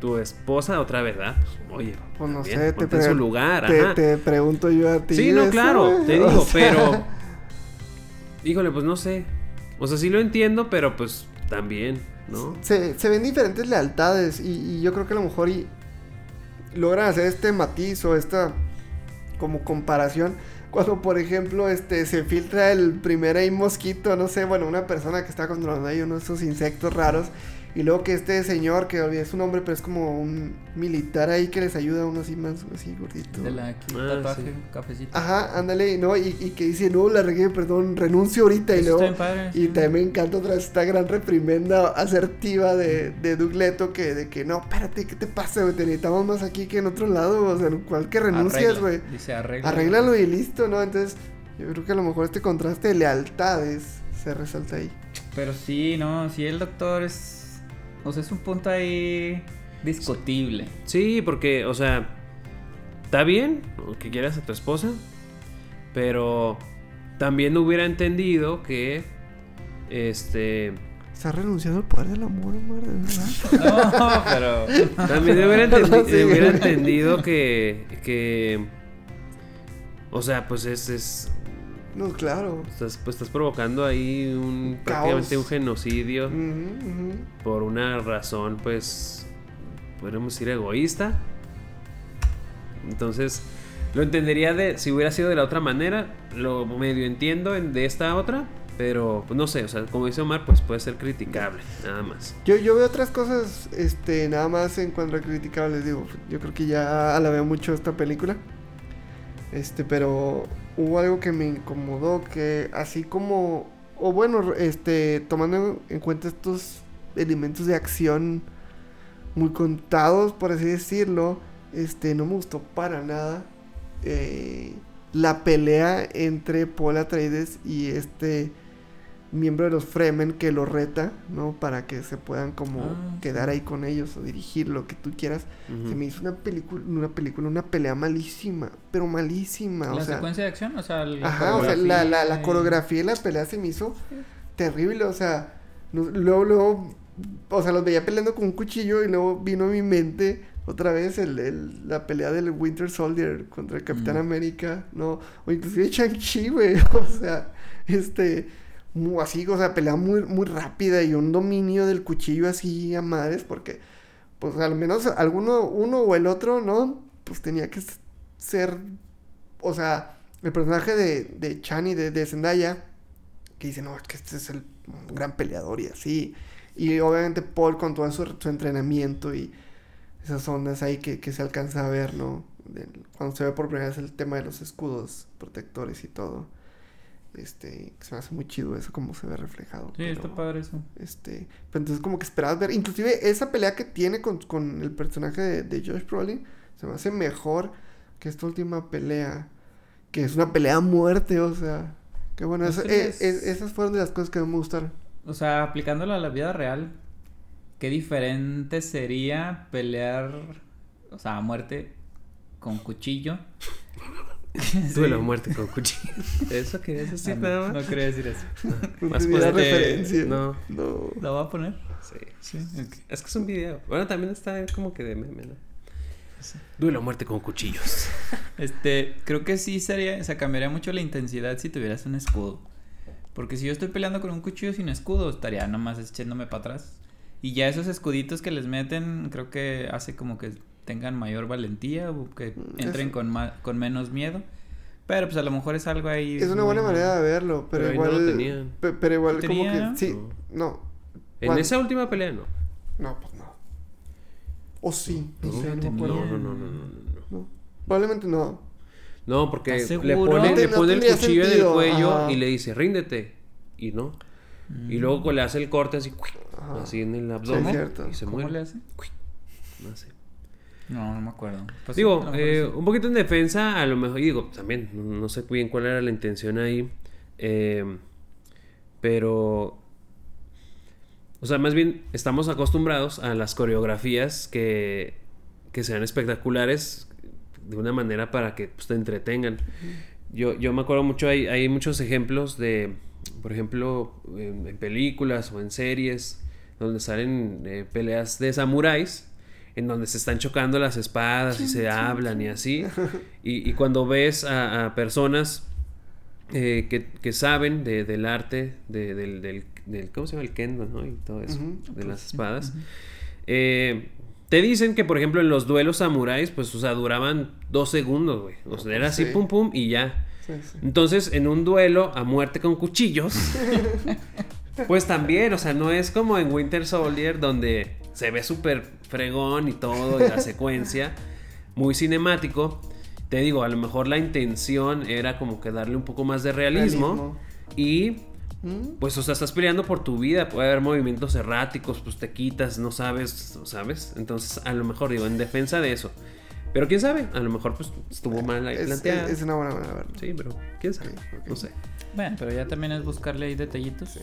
tu esposa otra vez, ¿verdad? Oye, Pues no sé, te, ponte en pre- su lugar, te, ajá. te pregunto yo a ti. Sí, no, claro, te [laughs] O digo, sea, pero. Híjole, pues no sé. O sea, sí lo entiendo, pero pues también, ¿no? Se, se ven diferentes lealtades y, y yo creo que a lo mejor y logran hacer este matiz o esta como comparación cuando por ejemplo este se filtra el primer ahí mosquito, no sé, bueno, una persona que está controlando ahí uno de esos insectos raros y luego que este señor, que olvidé su nombre, pero es como un militar ahí que les ayuda a unos así más así gordito. De la aquí, Ah, tatuaje, sí. cafecito. Ajá, ándale, no, y, y que dice, no, la regué, perdón, renuncio ahorita y Eso luego... padre, Y sí. también me encanta otra vez esta gran reprimenda asertiva de, de Doug Leto que de que no, espérate, ¿qué te pasa, güey? Te necesitamos más aquí que en otro lado, o sea, en cual que renuncias, güey. Dice arregla. Arréglalo y listo, ¿no? Entonces, yo creo que a lo mejor este contraste de lealtades se resalta ahí. Pero sí, no, sí, el doctor es. O sea, es un punto ahí discutible. Sí, porque, o sea, está bien que quieras a tu esposa, pero también hubiera entendido que, este, Estás renunciando al poder del amor, Omar, de verdad. No, pero. también [laughs] hubiera, entendi- No, sí. hubiera entendido que, que, o sea, pues es, es No, claro. estás, pues estás provocando ahí un, Caos. prácticamente un genocidio por una razón, pues, podríamos decir egoísta. Entonces, lo entendería de si hubiera sido de la otra manera, lo medio entiendo en, de esta otra, pero pues, no sé, o sea, como dice Omar, pues puede ser criticable, nada más. Yo, yo veo otras cosas, este, nada más en cuanto a criticables, digo, yo creo que ya alabé mucho esta película. Este, pero hubo algo que me incomodó, que así como, o bueno, este, tomando en cuenta estos elementos de acción muy contados, por así decirlo, este, no me gustó para nada eh, la pelea entre Paul Atreides y este miembro de los Fremen que lo reta, ¿no? Para que se puedan como Ah, quedar ahí con ellos o dirigir lo que tú quieras. Se me hizo una película, una película, una pelea malísima, pero malísima, La o sea, secuencia de acción, o sea, la ajá, o sea, la, la, la y- coreografía y la pelea se me hizo terrible, o sea, no- luego, luego, o sea, los veía peleando con un cuchillo y luego vino a mi mente otra vez el, el- la pelea del Winter Soldier contra el Capitán Mm. América, ¿no? O inclusive Shang-Chi, güey, [laughs] o sea, este, muy así, o sea, pelea muy, muy rápida y un dominio del cuchillo así a madres, porque, pues al menos alguno, uno o el otro, ¿no? Pues tenía que ser, o sea, el personaje de, de Chani, de, de Zendaya, que dice, no, es que este es el gran peleador y así. Y obviamente Paul con todo su, su entrenamiento y esas ondas ahí que, que se alcanza a ver, ¿no? Cuando se ve por primera vez el tema de los escudos protectores y todo. Este, se me hace muy chido eso, como se ve reflejado. Sí, está padre eso. Este, pero entonces como que esperabas ver, inclusive esa pelea que tiene con, con el personaje de, de Josh Brolin, se me hace mejor que esta última pelea, que es una pelea a muerte, o sea, que bueno, Pues eh, es- es- esas fueron de las cosas que me gustaron. O sea, aplicándolo a la vida real, qué diferente sería pelear, o sea, a muerte con cuchillo. [laughs] Duelo a Sí. muerte con cuchillo. [laughs] ¿Eso querías Ah, decir no, nada más? no quería decir eso. No [laughs] Más pues, referencia. no. no. ¿Lo voy a poner? Sí. Sí. Es que es un video. Bueno, también está como que de meme, ¿no? Duelo a muerte con cuchillos. Este, creo que sí sería, o sea, cambiaría mucho la intensidad si tuvieras un escudo. Porque si yo estoy peleando con un cuchillo sin escudo, estaría nomás echándome para atrás. Y ya esos escuditos que les meten, creo que hace como que tengan mayor valentía o que Mm, entren con, ma- con menos miedo. Pero pues a lo mejor es algo ahí. Es una buena manera de verlo, pero, Pero ahí no igual. lo tenían. pe- pero igual como ¿Tenía? que. Sí, No. no. En ¿Cuándo? esa última pelea no. No, pues no. O sí, no, No, sé, no. No, no, no, no, no, no. No. Probablemente no. No, porque ¿Estás le pone, No te- le no pone el cuchillo en el cuello ajá. y le dice, ríndete. Y no. Mm. Y luego le hace el corte así, Ajá. así en el Sí, abdomen. es cierto. y se ¿Cómo muere. le hace? No sé. No, no me acuerdo. Pues, Digo, eh, sí. un poquito en defensa, a lo mejor, y digo, también, no sé bien cuál era la intención ahí, eh, pero, o sea, más bien estamos acostumbrados a las coreografías que, que sean espectaculares de una manera para que pues, te entretengan. Yo, yo me acuerdo mucho, hay, hay muchos ejemplos de, por ejemplo, en, en películas o en series donde salen eh, peleas de samuráis, en donde se están chocando las espadas y se hablan y así. [laughs] Y, y cuando ves a, a personas eh, que, que saben de- del arte, de- del, del, del- ¿cómo se llama? El kendo, ¿no? Y todo eso, de las espadas. Eh, te dicen que, por ejemplo, en los duelos samuráis, pues, o sea, duraban dos segundos, güey. O sea, era así, Sí. pum, pum, y ya. Sí, sí. Entonces, en un duelo a muerte con cuchillos, [laughs] pues también, o sea, no es como en Winter Soldier donde se ve súper fregón y todo, y la [laughs] secuencia, muy cinemático. Te digo, a lo mejor la intención era como que darle un poco más de realismo. y ¿Mm? pues, o sea, estás peleando por tu vida, puede haber movimientos erráticos, pues te quitas, no sabes, ¿sabes? Entonces, a lo mejor digo, en defensa de eso. Pero quién sabe, a lo mejor pues estuvo mal ahí Es, planteado. es una buena manera de verlo. Sí, pero quién sabe, Ok, ok. no sé. Bueno, pero ya también es buscarle ahí detallitos.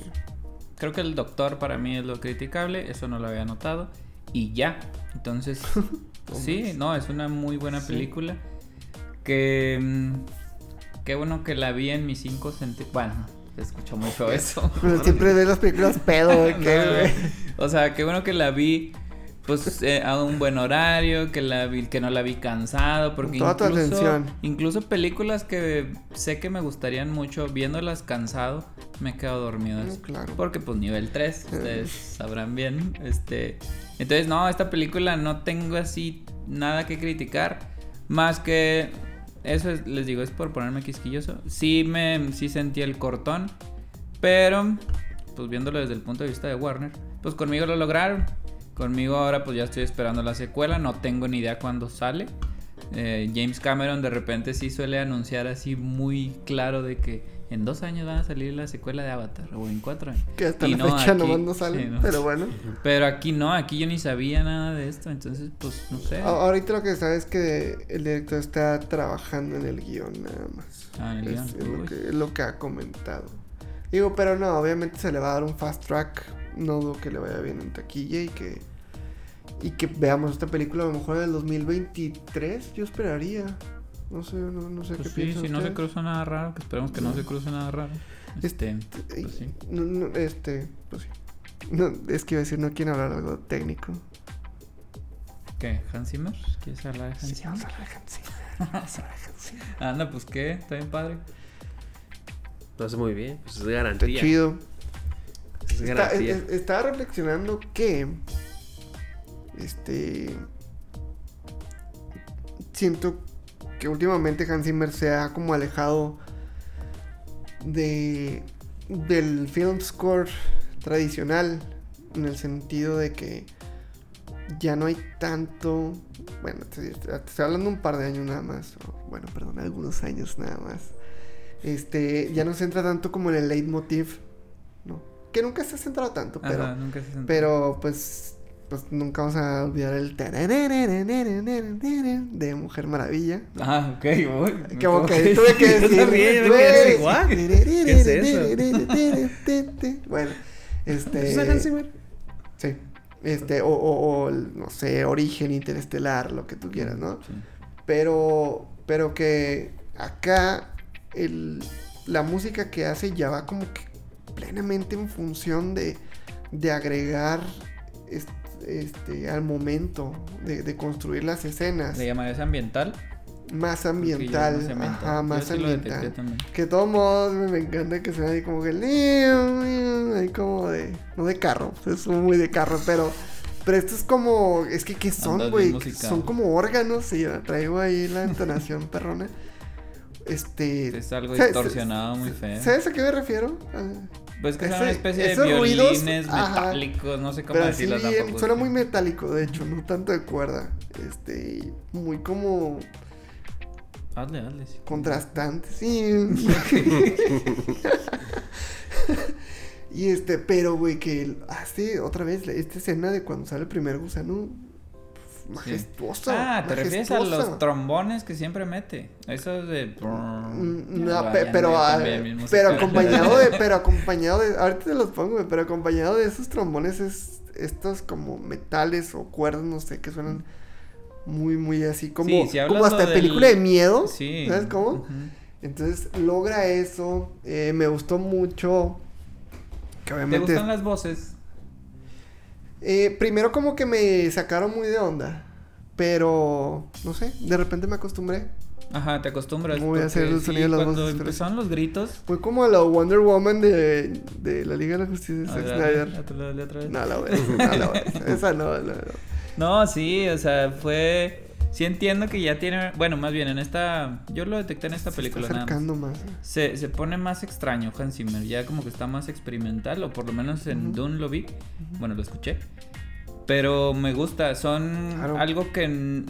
Creo que el doctor para mí es lo criticable, eso no lo había notado. Y ya. Entonces, [laughs] sí, no, es una muy buena Sí. película. Que. mm, Qué bueno que la vi en mis cinco sentidos. Bueno, se escuchó muy feo [laughs] eso. Pero siempre [laughs] ves las películas pedo, No, güey. o sea, qué bueno que la vi. Pues eh, a un buen horario, que la vi, que no la vi cansado, porque toda tu incluso, atención. incluso películas que sé que me gustarían mucho, viéndolas cansado, me he quedado dormido. Mm, claro. Porque pues nivel 3, ustedes sabrán bien. Este, entonces no, esta película no tengo así nada que criticar, más que eso es- les digo es por ponerme quisquilloso. Sí me sí sentí el cortón, pero pues viéndolo desde el punto de vista de Warner, pues conmigo lo lograron. Conmigo ahora pues ya estoy esperando la secuela, no tengo ni idea cuándo sale. Eh, James Cameron de repente sí suele anunciar así muy claro de que en dos años va a salir la secuela de Avatar o en cuatro años. Que hasta Y la no, fecha aquí- nomás no sale. sí, no. Pero bueno. Pero aquí no, aquí yo ni sabía nada de esto, entonces pues no sé. Ahorita lo que sabes es que el director está trabajando en el guion nada más. Ah, en el es, guion, es lo que, es lo que ha comentado. Digo, pero no, obviamente se le va a dar un fast track. No dudo que le vaya bien en taquilla y que. Y que veamos esta película a lo mejor en el 2023. Yo esperaría. No sé, no, no sé Pues qué sí, piensan si no se cruza nada raro, que esperemos que no se cruce nada raro. Este, Ey, pues sí. no, no, este, pues sí. No, es que iba a decir, no quieren hablar algo técnico. ¿Qué? ¿Hans Zimmer? ¿Quieres hablar de Hans Sí, Zimmer? vamos a hablar de Hans Zimmer. Vamos a hablar de Hans Zimmer. [laughs] Anda, pues qué, está bien padre. Lo hace muy bien, pues es Está garantía. chido. Está- es- estaba reflexionando que. Este. Siento que últimamente Hans Zimmer se ha como alejado de. del film score tradicional. En el sentido de que ya no hay tanto. Bueno, te, te estoy hablando un par de años nada más. o, bueno, perdón, algunos años nada más. Este, ya no se centra tanto como en el leitmotiv. Que nunca se ha centrado tanto, pero, Ajá, nunca se sentó. pero pues, pues nunca vamos a olvidar el de Mujer Maravilla. Ah, ok, voy. Como que tuve que [laughs] decir. [laughs] ¿Qué es [laughs] Bueno, este. Sí. Este, o, o, o, no sé, origen interestelar, lo que tú quieras, ¿no? Sí. Pero, pero que acá el, la música que hace ya va como que plenamente en función de, de agregar est- este, al momento de, de construir las escenas. ¿Le llamarías ambiental? Más ambiental. más ambiental. Ajá, Yo más sí ambiental. Que de todos modos me, encanta que suene ahí como que ahí como de no de carro, [laughs] es muy de carro, pero pero esto es como es que qué son, güey, son como órganos y ya traigo ahí la entonación [laughs] perrona. Este Es algo ¿sabes- distorsionado muy feo. ¿Sabes a qué me refiero? Ah, Pues que Ese- una especie de ruidos, violines ajá. metálicos, no sé cómo decirlo tampoco. suena muy metálico, de hecho, no tanto de cuerda. Este, muy como Hazle, hazle. sí. contrastante, sí. [laughs] y este, pero güey, que hace otra vez esta escena de cuando sale el primer gusano. Majestuosa. Ah, ¿te refieres a los trombones que siempre mete? Esos de... Mm, No, pe- ya pero, ah, pero acompañado de, [laughs] pero acompañado de, ahorita te los pongo, pero acompañado de esos trombones es estos como metales o cuerdas, no sé, que suenan muy, muy así, como, Sí, si hablas como hasta del- película de miedo, Sí. ¿sabes cómo? Entonces logra eso, eh, me gustó mucho, que ¿Te gustan las voces? Eh, primero como que me sacaron muy de onda, pero, no sé, de repente me acostumbré. Ajá, te acostumbras. Voy a hacer el sí, sonido de las cuando voces, empezaron los gritos... Fue como la Wonder Woman de, de la Liga de la Justicia de A Zack Snyder. No la voy a no la voy a. [laughs] Esa no, no, no. No, sí, o sea, fue... Sí entiendo que ya tiene, bueno, más bien en esta, yo lo detecté en esta Se película está nada más. acercando más. Se, se pone más extraño Hans Zimmer, ya como que está más experimental, o por lo menos en Ujú. Dune lo vi, bueno, lo escuché. Pero me gusta, son Claro. algo que,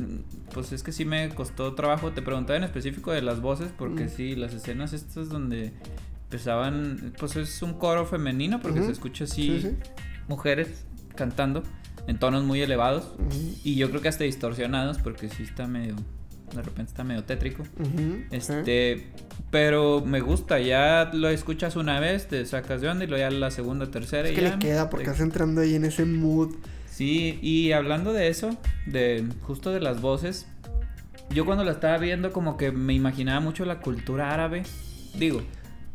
pues es que sí me costó trabajo. Te preguntaba en específico de las voces, porque Mm. sí, las escenas estas donde empezaban, pues es un coro femenino, porque Ujú. se escucha así Sí, sí. mujeres cantando en tonos muy elevados. Y yo creo que hasta distorsionados, porque sí está medio, de repente está medio tétrico. Este, pero me gusta, ya lo escuchas una vez, te sacas de onda y luego ya la segunda, tercera Es y que ya. le queda porque te- vas entrando ahí en ese mood. Sí, y hablando de eso, de justo de las voces, yo cuando la estaba viendo como que me imaginaba mucho la cultura árabe, digo,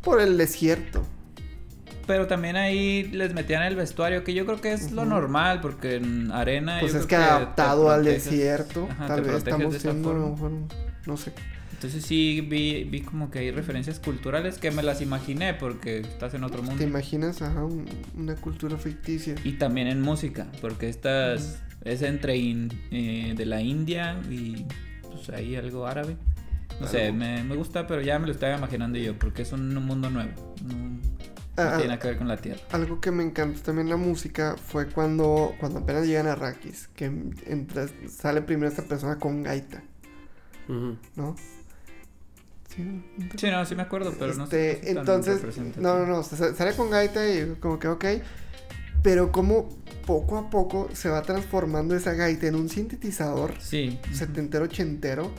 Por el desierto. Pero también ahí les metían el vestuario, que yo creo que es lo normal, porque en arena... Pues yo es que creo adaptado al desierto. Ajá, tal vez estamos siendo mejor, no sé. Entonces sí vi, vi como que hay referencias culturales que me las imaginé porque estás en otro mundo. ¿Te imaginas? Ajá, un- una cultura ficticia. Y también en música, porque estas es entre in- eh, de la India y pues ahí algo árabe. No sé, me, me gusta, pero ya me lo estaba imaginando yo, porque es un mundo nuevo. No, no Ah, tiene nada que ver con la Tierra. Algo que me encantó también la música fue cuando, cuando apenas llegan a Rakis, que entra- sale primero esta persona con gaita. ¿no? Sí, ¿no? Sí, no, sí me acuerdo, pero no Este, sé. si es tan entonces, no, no, no, sa- sale con gaita y como que ok, pero como poco a poco se va transformando esa gaita en un sintetizador Sí. setentero, ochentero.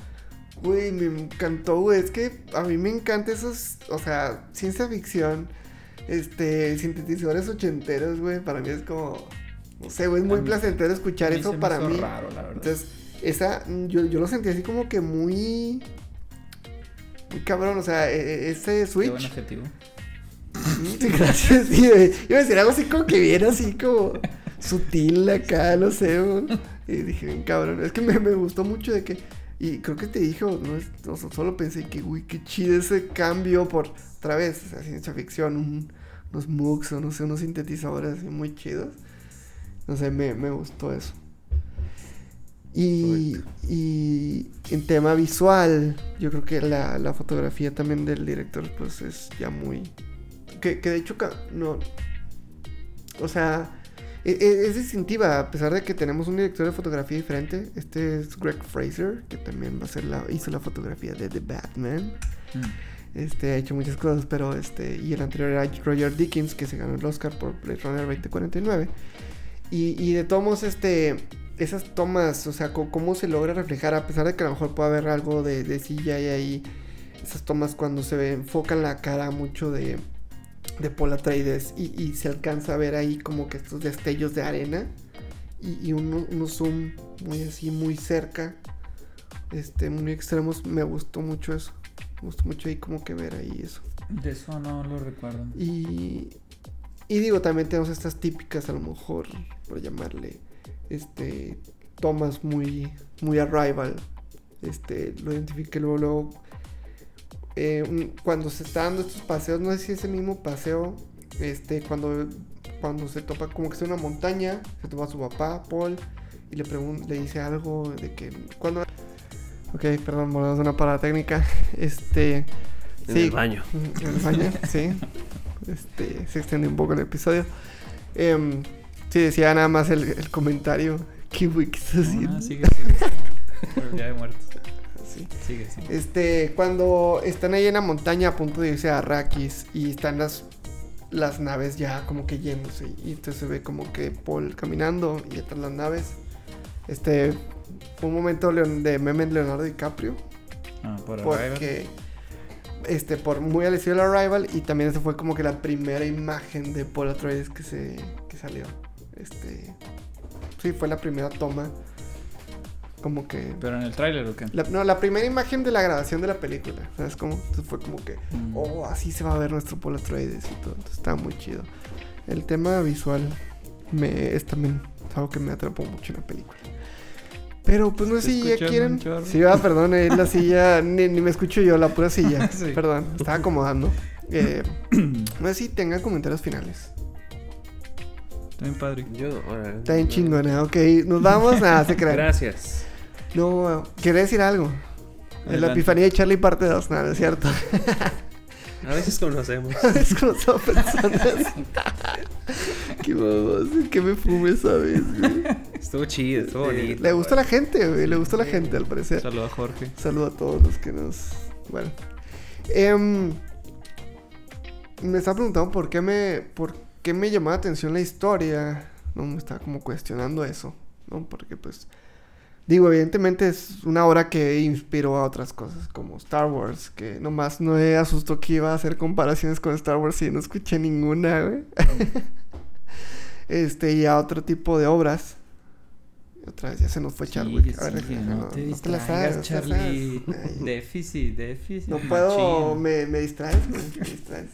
Güey, me encantó, güey. Es que a mí me encanta esos, o sea, ciencia ficción, este, sintetizadores ochenteros, güey. Para mí es como, no sé, güey, es muy mí- placentero escuchar eso para mí. raro, la verdad. Entonces, esa, yo, yo lo sentí así como que muy, muy cabrón, o sea, e- e- ese Qué buen switch. objetivo. Sí, gracias, sí, güey. Iba a decir algo así como que bien así como sutil acá, no sé, güey. Y dije, cabrón. Es que me, me gustó mucho de que. Y creo que te dije, o no, es, o sea, solo pensé que, uy, qué chido ese cambio por otra vez, o ciencia ficción, un- unos MOOCs o no sé, unos sintetizadores así muy chidos. No sé, me, me gustó eso. Y, y en tema visual, yo creo que la, la fotografía también del director, pues es ya muy, que, que de hecho, no. O sea, e- e- es, distintiva, a pesar de que tenemos un director de fotografía diferente. Este es Greg Fraser, que también va a ser la, hizo la fotografía de The Batman. Mm. Este ha hecho muchas cosas, pero este. Y el anterior era Roger Dickens, que se ganó el Oscar por Blade Runner 2049. Y, y de todos este. Esas tomas, o sea, cómo se logra reflejar, a pesar de que a lo mejor puede haber algo de, de CGI ahí. Esas tomas cuando se enfocan la cara mucho de, de Paul Atreides y, y se alcanza a ver ahí como que estos destellos de arena y, y zoom muy así, muy cerca, este, muy extremos. Me gustó mucho eso. Me gustó mucho ahí como que ver ahí eso. De eso no lo recuerdo. Y, y digo, también tenemos estas típicas, a lo mejor, por llamarle, este, tomas muy, muy arrival. Este, lo identifiqué luego, luego. eh, un- cuando se está dando estos paseos, no sé si es el mismo paseo, este, cuando, cuando se topa como que es una montaña, se topa a su papá, Paul, y le pregunta, le dice algo de que, cuando... Ok, perdón, volvemos a una parada técnica. [laughs] Este... En el baño. [laughs] En el baño, sí. Este, se extendió un poco el episodio. Em, sí, decía nada más el, el comentario. [laughs] ¿Qué güey qué estás haciendo? Ah, sigue, sigue. Por el día de muertos. Sí. Sigue, sigue. Este, cuando están ahí en la montaña a punto de irse a Arrakis y están las, las naves ya como que yéndose. Y entonces se ve como que Paul caminando y atrás las naves. Este, fue un momento leon- de meme Leonardo DiCaprio. Ah, por Arrival. Porque, este, por muy al estilo Arrival. Y también esa fue como que la primera imagen de Paul Atreides que se que salió. Este, sí, fue la primera toma. Como que. Pero en el tráiler o qué? La, no, la primera imagen de la grabación de la película. ¿Sabes cómo? Entonces fue como que. Mm. Oh, así se va a ver nuestro Paul Atreides y todo. Entonces está muy chido. El tema visual me, es también algo que me atrapó mucho en la película. Pero pues no si ya quieren. Sí, va, perdón, es la silla. [laughs] ni, ni me escucho yo, la pura silla. [laughs] Sí. Perdón, estaba acomodando. Eh, [clears throat] no sé si tengan comentarios finales. Está bien padre. Yo, ahora- Está bien chingona, ok. Nos vamos [laughs] a se crean. Gracias. No, quería decir algo. En la Adelante. epifanía de Charlie parte 2, nada, es cierto. A veces conocemos. [laughs] es como son personas. Qué babos, que me fume esa vez, güey. Estuvo chido, estuvo bonito. Le gustó a la gente, güey. Le gustó a la gente, al parecer. Saludo a Jorge. Saludo a todos los que nos. Bueno. Em, me estaba preguntando por qué me. por qué me llamó la atención la historia. No, me estaba como cuestionando eso. ¿No? Porque pues. Digo, evidentemente es una obra que inspiró a otras cosas, como Star Wars, que nomás no me asustó que iba a hacer comparaciones con Star Wars y no escuché ninguna, güey. [laughs] este, y a otro tipo de obras. Otra vez ya se nos fue Charlie. Sigue, sigue, no, te distraigas, sabes, no te la Charlie. sabes. Ay. [laughs] Déficit, déficit. No puedo, me, me distraes, güey, me distraes.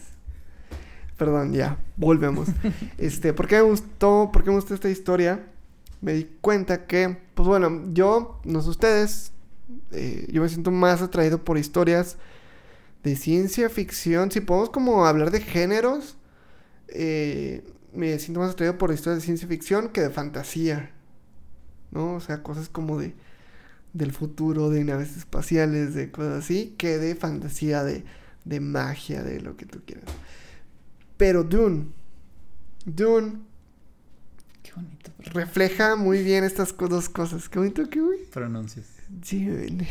Perdón, ya, volvemos. [laughs] este, ¿por qué me gustó, por qué me gustó esta historia? Me di cuenta que, pues bueno, yo, no sé ustedes, eh, yo me siento más atraído por historias de ciencia ficción. Si podemos como hablar de géneros, eh, me siento más atraído por historias de ciencia ficción que de fantasía. ¿No? O sea, cosas como de del futuro, de naves espaciales, de cosas así, que de fantasía, de, de magia, de lo que tú quieras. Pero Dune, Dune bonito refleja muy bien estas co- dos cosas. Qué bonito que, güey. pronuncias. Dune.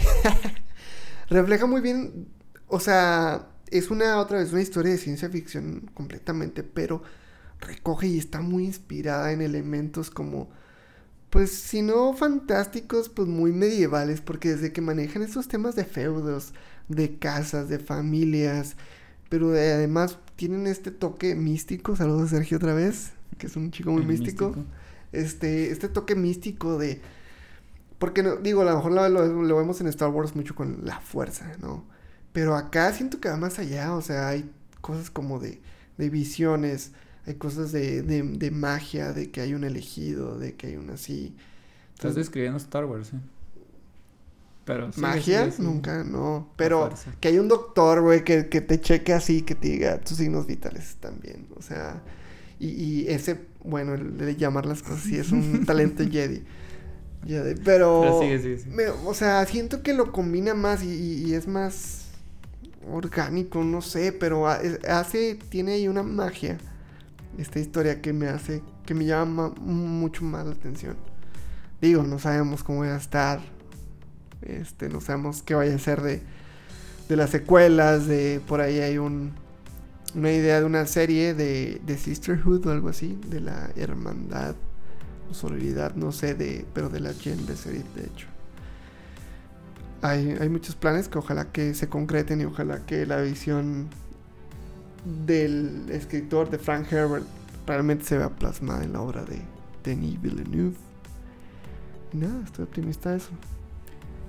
[laughs] refleja muy bien, o sea, es una otra vez una historia de ciencia ficción completamente, pero recoge y está muy inspirada en elementos como pues si no fantásticos, pues muy medievales, porque desde que manejan esos temas de feudos, de casas, de familias, pero de- además tienen este toque místico, saludos a Sergio otra vez, que es un chico muy místico. Este, este toque místico de... Porque, no, digo, a lo mejor lo, lo- lo vemos en Star Wars mucho con la fuerza, ¿no? Pero acá siento que va más allá, o sea, hay cosas como de, de visiones, hay cosas de, de, de magia, de que hay un elegido, de que hay un así. Estás describiendo Star Wars, ¿eh? Pero ¿Magia? Nunca, no. Pero que hay un doctor, güey, que, que te cheque así, que te diga tus signos vitales también. O sea, y, y ese, bueno, el de llamar las cosas sí es [laughs] un talento Jedi. Jedi, Pero, Pero sigue, sigue, sigue. me- o sea, siento que lo combina más y, y- y es más orgánico, no sé, pero hace, tiene ahí una magia. Esta historia que me hace, que me llama mucho más la atención. Digo, no sabemos cómo va a estar. Este, no sabemos qué vaya a ser de, de las secuelas. De por ahí hay un, una idea de una serie de, de Sisterhood o algo así. De la hermandad o sororidad, no sé, de, pero de la Gen de serie, de hecho. Hay, hay muchos planes que ojalá que se concreten y ojalá que la visión del escritor de Frank Herbert realmente se vea plasmada en la obra de Denis Villeneuve. Y nada, estoy optimista de eso.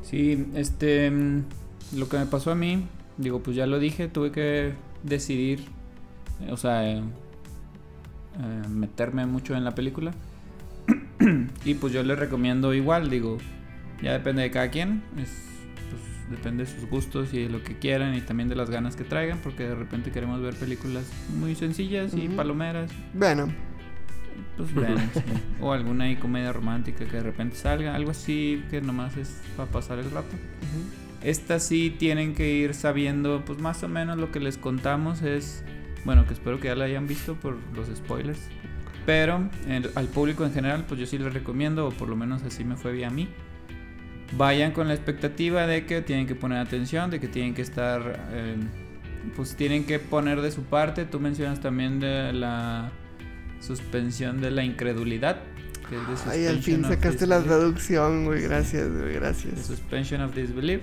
Sí, este. mm, Lo que me pasó a mí, digo, pues ya lo dije, tuve que decidir, o sea, eh, eh, meterme mucho en la película. [clears throat] y pues yo les recomiendo igual, digo, ya depende de cada quien, es, pues depende de sus gustos y de lo que quieran y también de las ganas que traigan, porque de repente queremos ver películas muy sencillas y palomeras. Bueno, Pues [laughs] ven, sí. O alguna ahí comedia romántica que de repente salga, algo así que nomás es para pasar el rato. Estas sí tienen que ir sabiendo, pues más o menos lo que les contamos es, bueno, que espero que ya la hayan visto por los spoilers. Pero en- al público en general, pues yo sí les recomiendo, o por lo menos así me fue bien a mí. Vayan con la expectativa de que tienen que poner atención, de que tienen que estar, eh, pues tienen que poner de su parte. Tú mencionas también de la suspensión de la incredulidad. Que es de Ay, al fin sacaste la traducción, güey. Gracias, güey, The gracias. suspension of disbelief.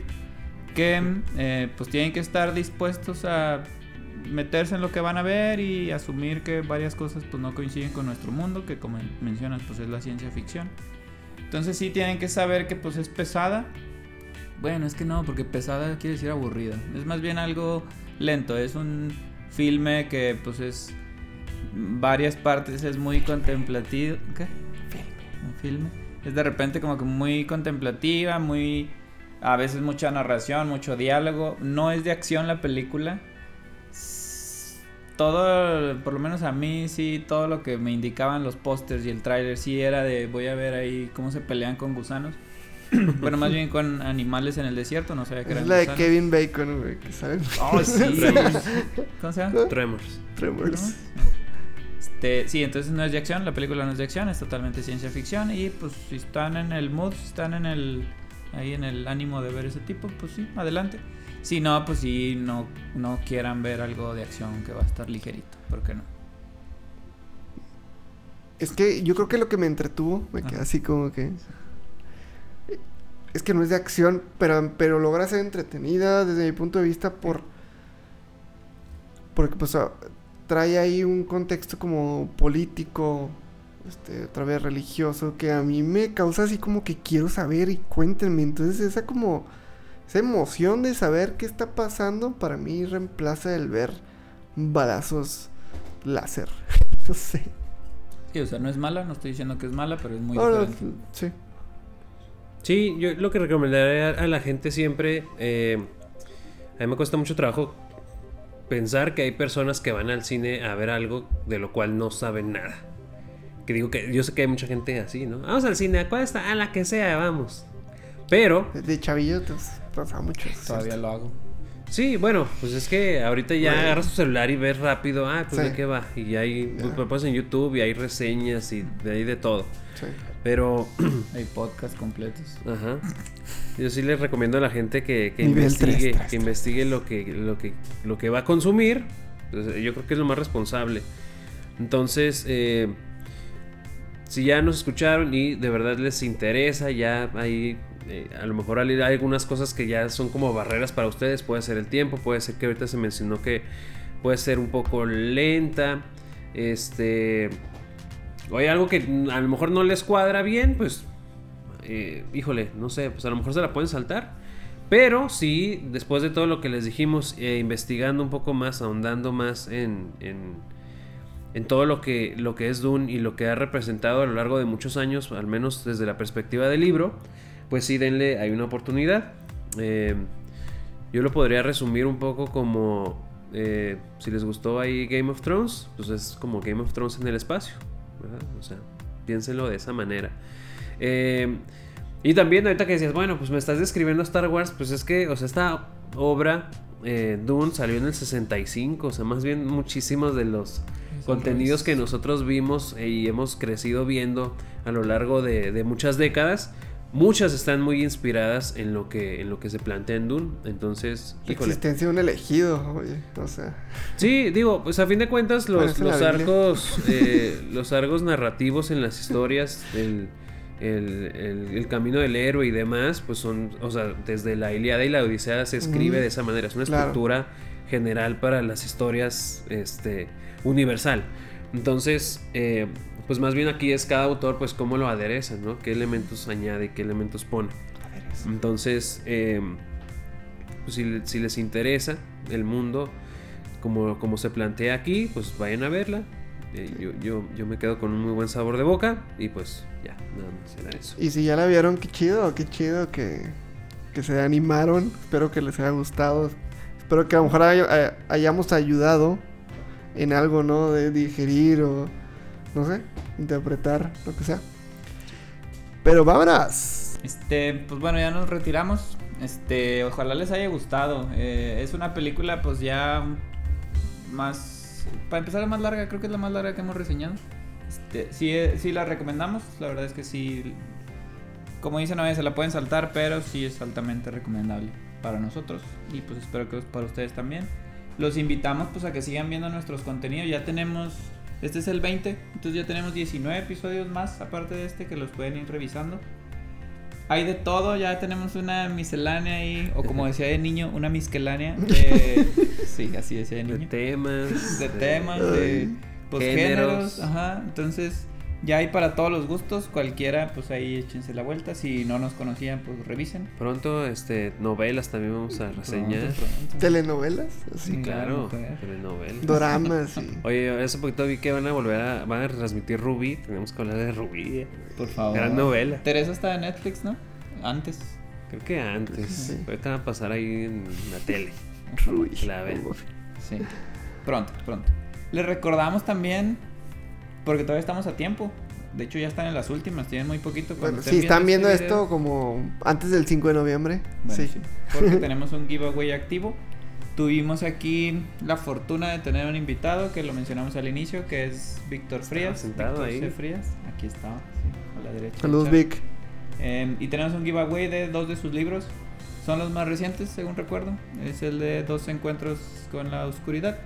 Que eh, pues tienen que estar dispuestos a meterse en lo que van a ver y asumir que varias cosas pues no coinciden con nuestro mundo, que como mencionas pues es la ciencia ficción. Entonces sí tienen que saber que pues es pesada. Bueno, es que no, porque pesada quiere decir aburrida. Es más bien algo lento, es un filme que pues es varias partes, es muy contemplativo. ¿Qué? Un filme. Es de repente como que muy contemplativa, muy... A veces mucha narración, mucho diálogo. No es de acción la película. Todo, por lo menos a mí, sí, todo lo que me indicaban los pósters y el tráiler, sí era de voy a ver ahí cómo se pelean con gusanos. [coughs] bueno, más bien con animales en el desierto, no sabía que Es eran la de gusanos. Kevin Bacon, güey, que salen. Oh, sí. ¿Cómo se llama? Tremors. Tremors. Este, sí, entonces no es de acción, la película no es de acción, es totalmente ciencia ficción y pues si están en el mood, si están en el ahí en el ánimo de ver ese tipo, pues sí, adelante. Si no, pues sí, no, no quieran ver algo de acción que va a estar ligerito, ¿por qué no? Es que yo creo que lo que me entretuvo, me queda Ajá. así como que. Es que no es de acción, pero, pero logra ser entretenida desde mi punto de vista por. Porque pues ah, trae ahí un contexto como político, este, otra vez religioso, que a mí me causa así como que quiero saber y cuéntenme. Entonces esa como. Esa emoción de saber qué está pasando para mí reemplaza el ver balazos láser. [laughs] no sé. Sí, o sea, no es mala, no estoy diciendo que es mala, pero es muy no, diferente. sí. Sí, yo lo que recomendaría a la gente siempre, eh, a mí me cuesta mucho trabajo pensar que hay personas que van al cine a ver algo de lo cual no saben nada. Que digo que yo sé que hay mucha gente así, ¿no? Vamos al cine, ¿a cuál está? A la que sea, vamos. Pero, De chavillo te pasaba mucho. Todavía lo hago. sí, bueno, pues es que ahorita ya Bueno. agarras tu celular y ves rápido, ah, pues Sí. de qué va. Y hay, pues, pones en YouTube y hay reseñas y de ahí de todo. Sí. Pero, Hay podcasts completos. Ajá. Yo sí les recomiendo a la gente que, que investigue, que investigue lo que, lo que, lo que va a consumir. Pues, yo creo que es lo más responsable. Entonces, eh, si ya nos escucharon y de verdad les interesa, ya hay, eh, a lo mejor hay algunas cosas que ya son como barreras para ustedes. Puede ser el tiempo, puede ser que ahorita se mencionó que puede ser un poco lenta. Este. O hay algo que a lo mejor no les cuadra bien, pues eh, híjole, no sé, pues a lo mejor se la pueden saltar. Pero sí, después de todo lo que les dijimos, eh, investigando un poco más, ahondando más en, en todo lo que, lo que es Dune y lo que ha representado a lo largo de muchos años, al menos desde la perspectiva del libro, pues sí, denle, hay una oportunidad. Eh, yo lo podría resumir un poco como, eh, si les gustó ahí Game of Thrones, pues es como Game of Thrones en el espacio, ¿verdad? O sea, piénsenlo de esa manera. Eh, y también ahorita que decías, bueno, pues me estás describiendo Star Wars, pues es que, o sea, esta obra, eh, Dune, salió en el 65, o sea, más bien muchísimos de los contenidos que nosotros vimos y hemos crecido viendo a lo largo de, de muchas décadas, muchas están muy inspiradas en lo que, en lo que se plantea en Dune. Entonces, La híjole. existencia de un elegido, oye. O sea. Sí, digo, pues a fin de cuentas los, los arcos [laughs] eh, los arcos narrativos en las historias, el, el- el- el camino del héroe y demás, pues son, o sea, desde la Ilíada y la Odisea se escribe de esa manera, es una Claro. estructura general para las historias este, universal. Entonces, eh, pues más bien aquí es cada autor, pues cómo lo adereza, ¿no? ¿Qué elementos añade, qué elementos pone? Entonces, eh, pues, si, si les interesa el mundo como, como se plantea aquí, pues vayan a verla. Eh, yo, yo, yo me quedo con un muy buen sabor de boca y pues ya, nada más era eso. Y si ya la vieron, qué chido, qué chido que, que se animaron. Espero que les haya gustado. Espero que a lo mejor hay- hay- hayamos ayudado en algo, ¿no? De digerir o, no sé, interpretar, lo que sea. Pero vámonos. Este, pues bueno, ya nos retiramos. Este, ojalá les haya gustado. Eh, es una película, pues ya más. Para empezar, es más larga, creo que es la más larga que hemos reseñado. Este, sí, eh, sí la recomendamos. La verdad es que sí. Como dicen, a veces se la pueden saltar, pero sí es altamente recomendable para nosotros. Y pues espero que para ustedes también. Los invitamos pues a que sigan viendo nuestros contenidos. Ya tenemos. Este es el 20, entonces ya tenemos 19 episodios más, aparte de este, que los pueden ir revisando. Hay de todo, ya tenemos una miscelánea ahí, o como [laughs] decía de niño, una miscelánea de... [laughs] sí, así decía de De niño. De temas. de- temas, de pues, géneros. Géneros. Ajá, entonces ya hay para todos los gustos, cualquiera, pues ahí échense la vuelta. Si no nos conocían, pues revisen. Pronto, este, novelas también vamos a reseñar. Pronto, pronto. Telenovelas, así. Sí, claro, mujer. telenovelas. Doramas y. [laughs] Oye, hace poquito vi que van a volver a, van a transmitir Rubí. Tenemos que hablar de Rubí. eh. Por favor. Gran novela. Teresa está en Netflix, ¿no? Antes. Creo que antes. Sí. Ahorita va a pasar ahí en la tele. Uy, La ven. Sí. Pronto, pronto. Les recordamos también, porque todavía estamos a tiempo, De hecho, ya están en las últimas, tienen muy poquito. Bueno, si están viendo este esto video- como antes del 5 de noviembre. Bueno, sí. sí, Porque tenemos un giveaway activo. Tuvimos aquí la fortuna de tener un invitado que lo mencionamos al inicio, que es Víctor Frías. sentado Víctor ahí. C. Frías. Aquí está, sí, a la derecha. Saludos. Vic. Eh, y tenemos un giveaway de dos de sus libros. Son los más recientes, según recuerdo. Es el de Dos Encuentros con la Oscuridad.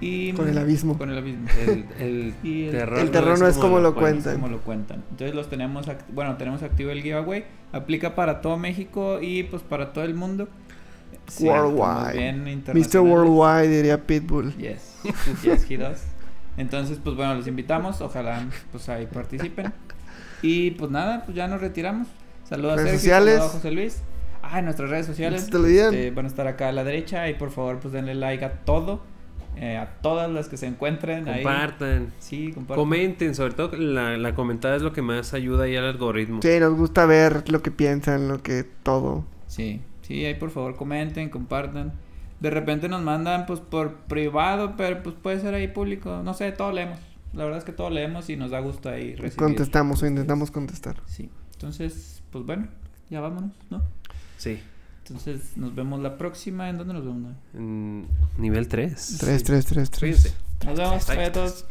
Y Con el abismo. Con el abismo. El, el [laughs] Y el- terror, El terror no es como lo cuentan. como lo cuentan. Entonces los tenemos, act- bueno, tenemos activo el giveaway. Aplica para todo México y pues para todo el mundo. Sí, Worldwide. Mr. Worldwide diría Pitbull. Yes, yes he does. Entonces, pues bueno, los invitamos. Ojalá pues ahí participen. Y pues nada, pues ya nos retiramos. Saludos a Sergio, sociales. saludos a José Luis. Ah, en nuestras redes sociales este, van a estar acá a la derecha. Y por favor, pues denle like a todo. Eh, a todas las que se encuentren ahí. Compartan. Sí, compartan. Comenten, sobre todo la, la comentada es lo que más ayuda ahí al algoritmo. Sí, nos gusta ver lo que piensan, lo que todo. Sí, sí, ahí por favor comenten, compartan. De repente nos mandan pues por privado, pero pues puede ser ahí público. No sé, todo leemos. La verdad es que todo leemos y nos da gusto ahí recibir. Contestamos o intentamos contestar. Sí. Entonces, pues bueno, ya vámonos, ¿no? Sí. Entonces, nos vemos la próxima. ¿En dónde nos vemos? En nivel 3. 3, 3, 3, 3. Fíjense. Nos vemos. Bye. Bye a todos.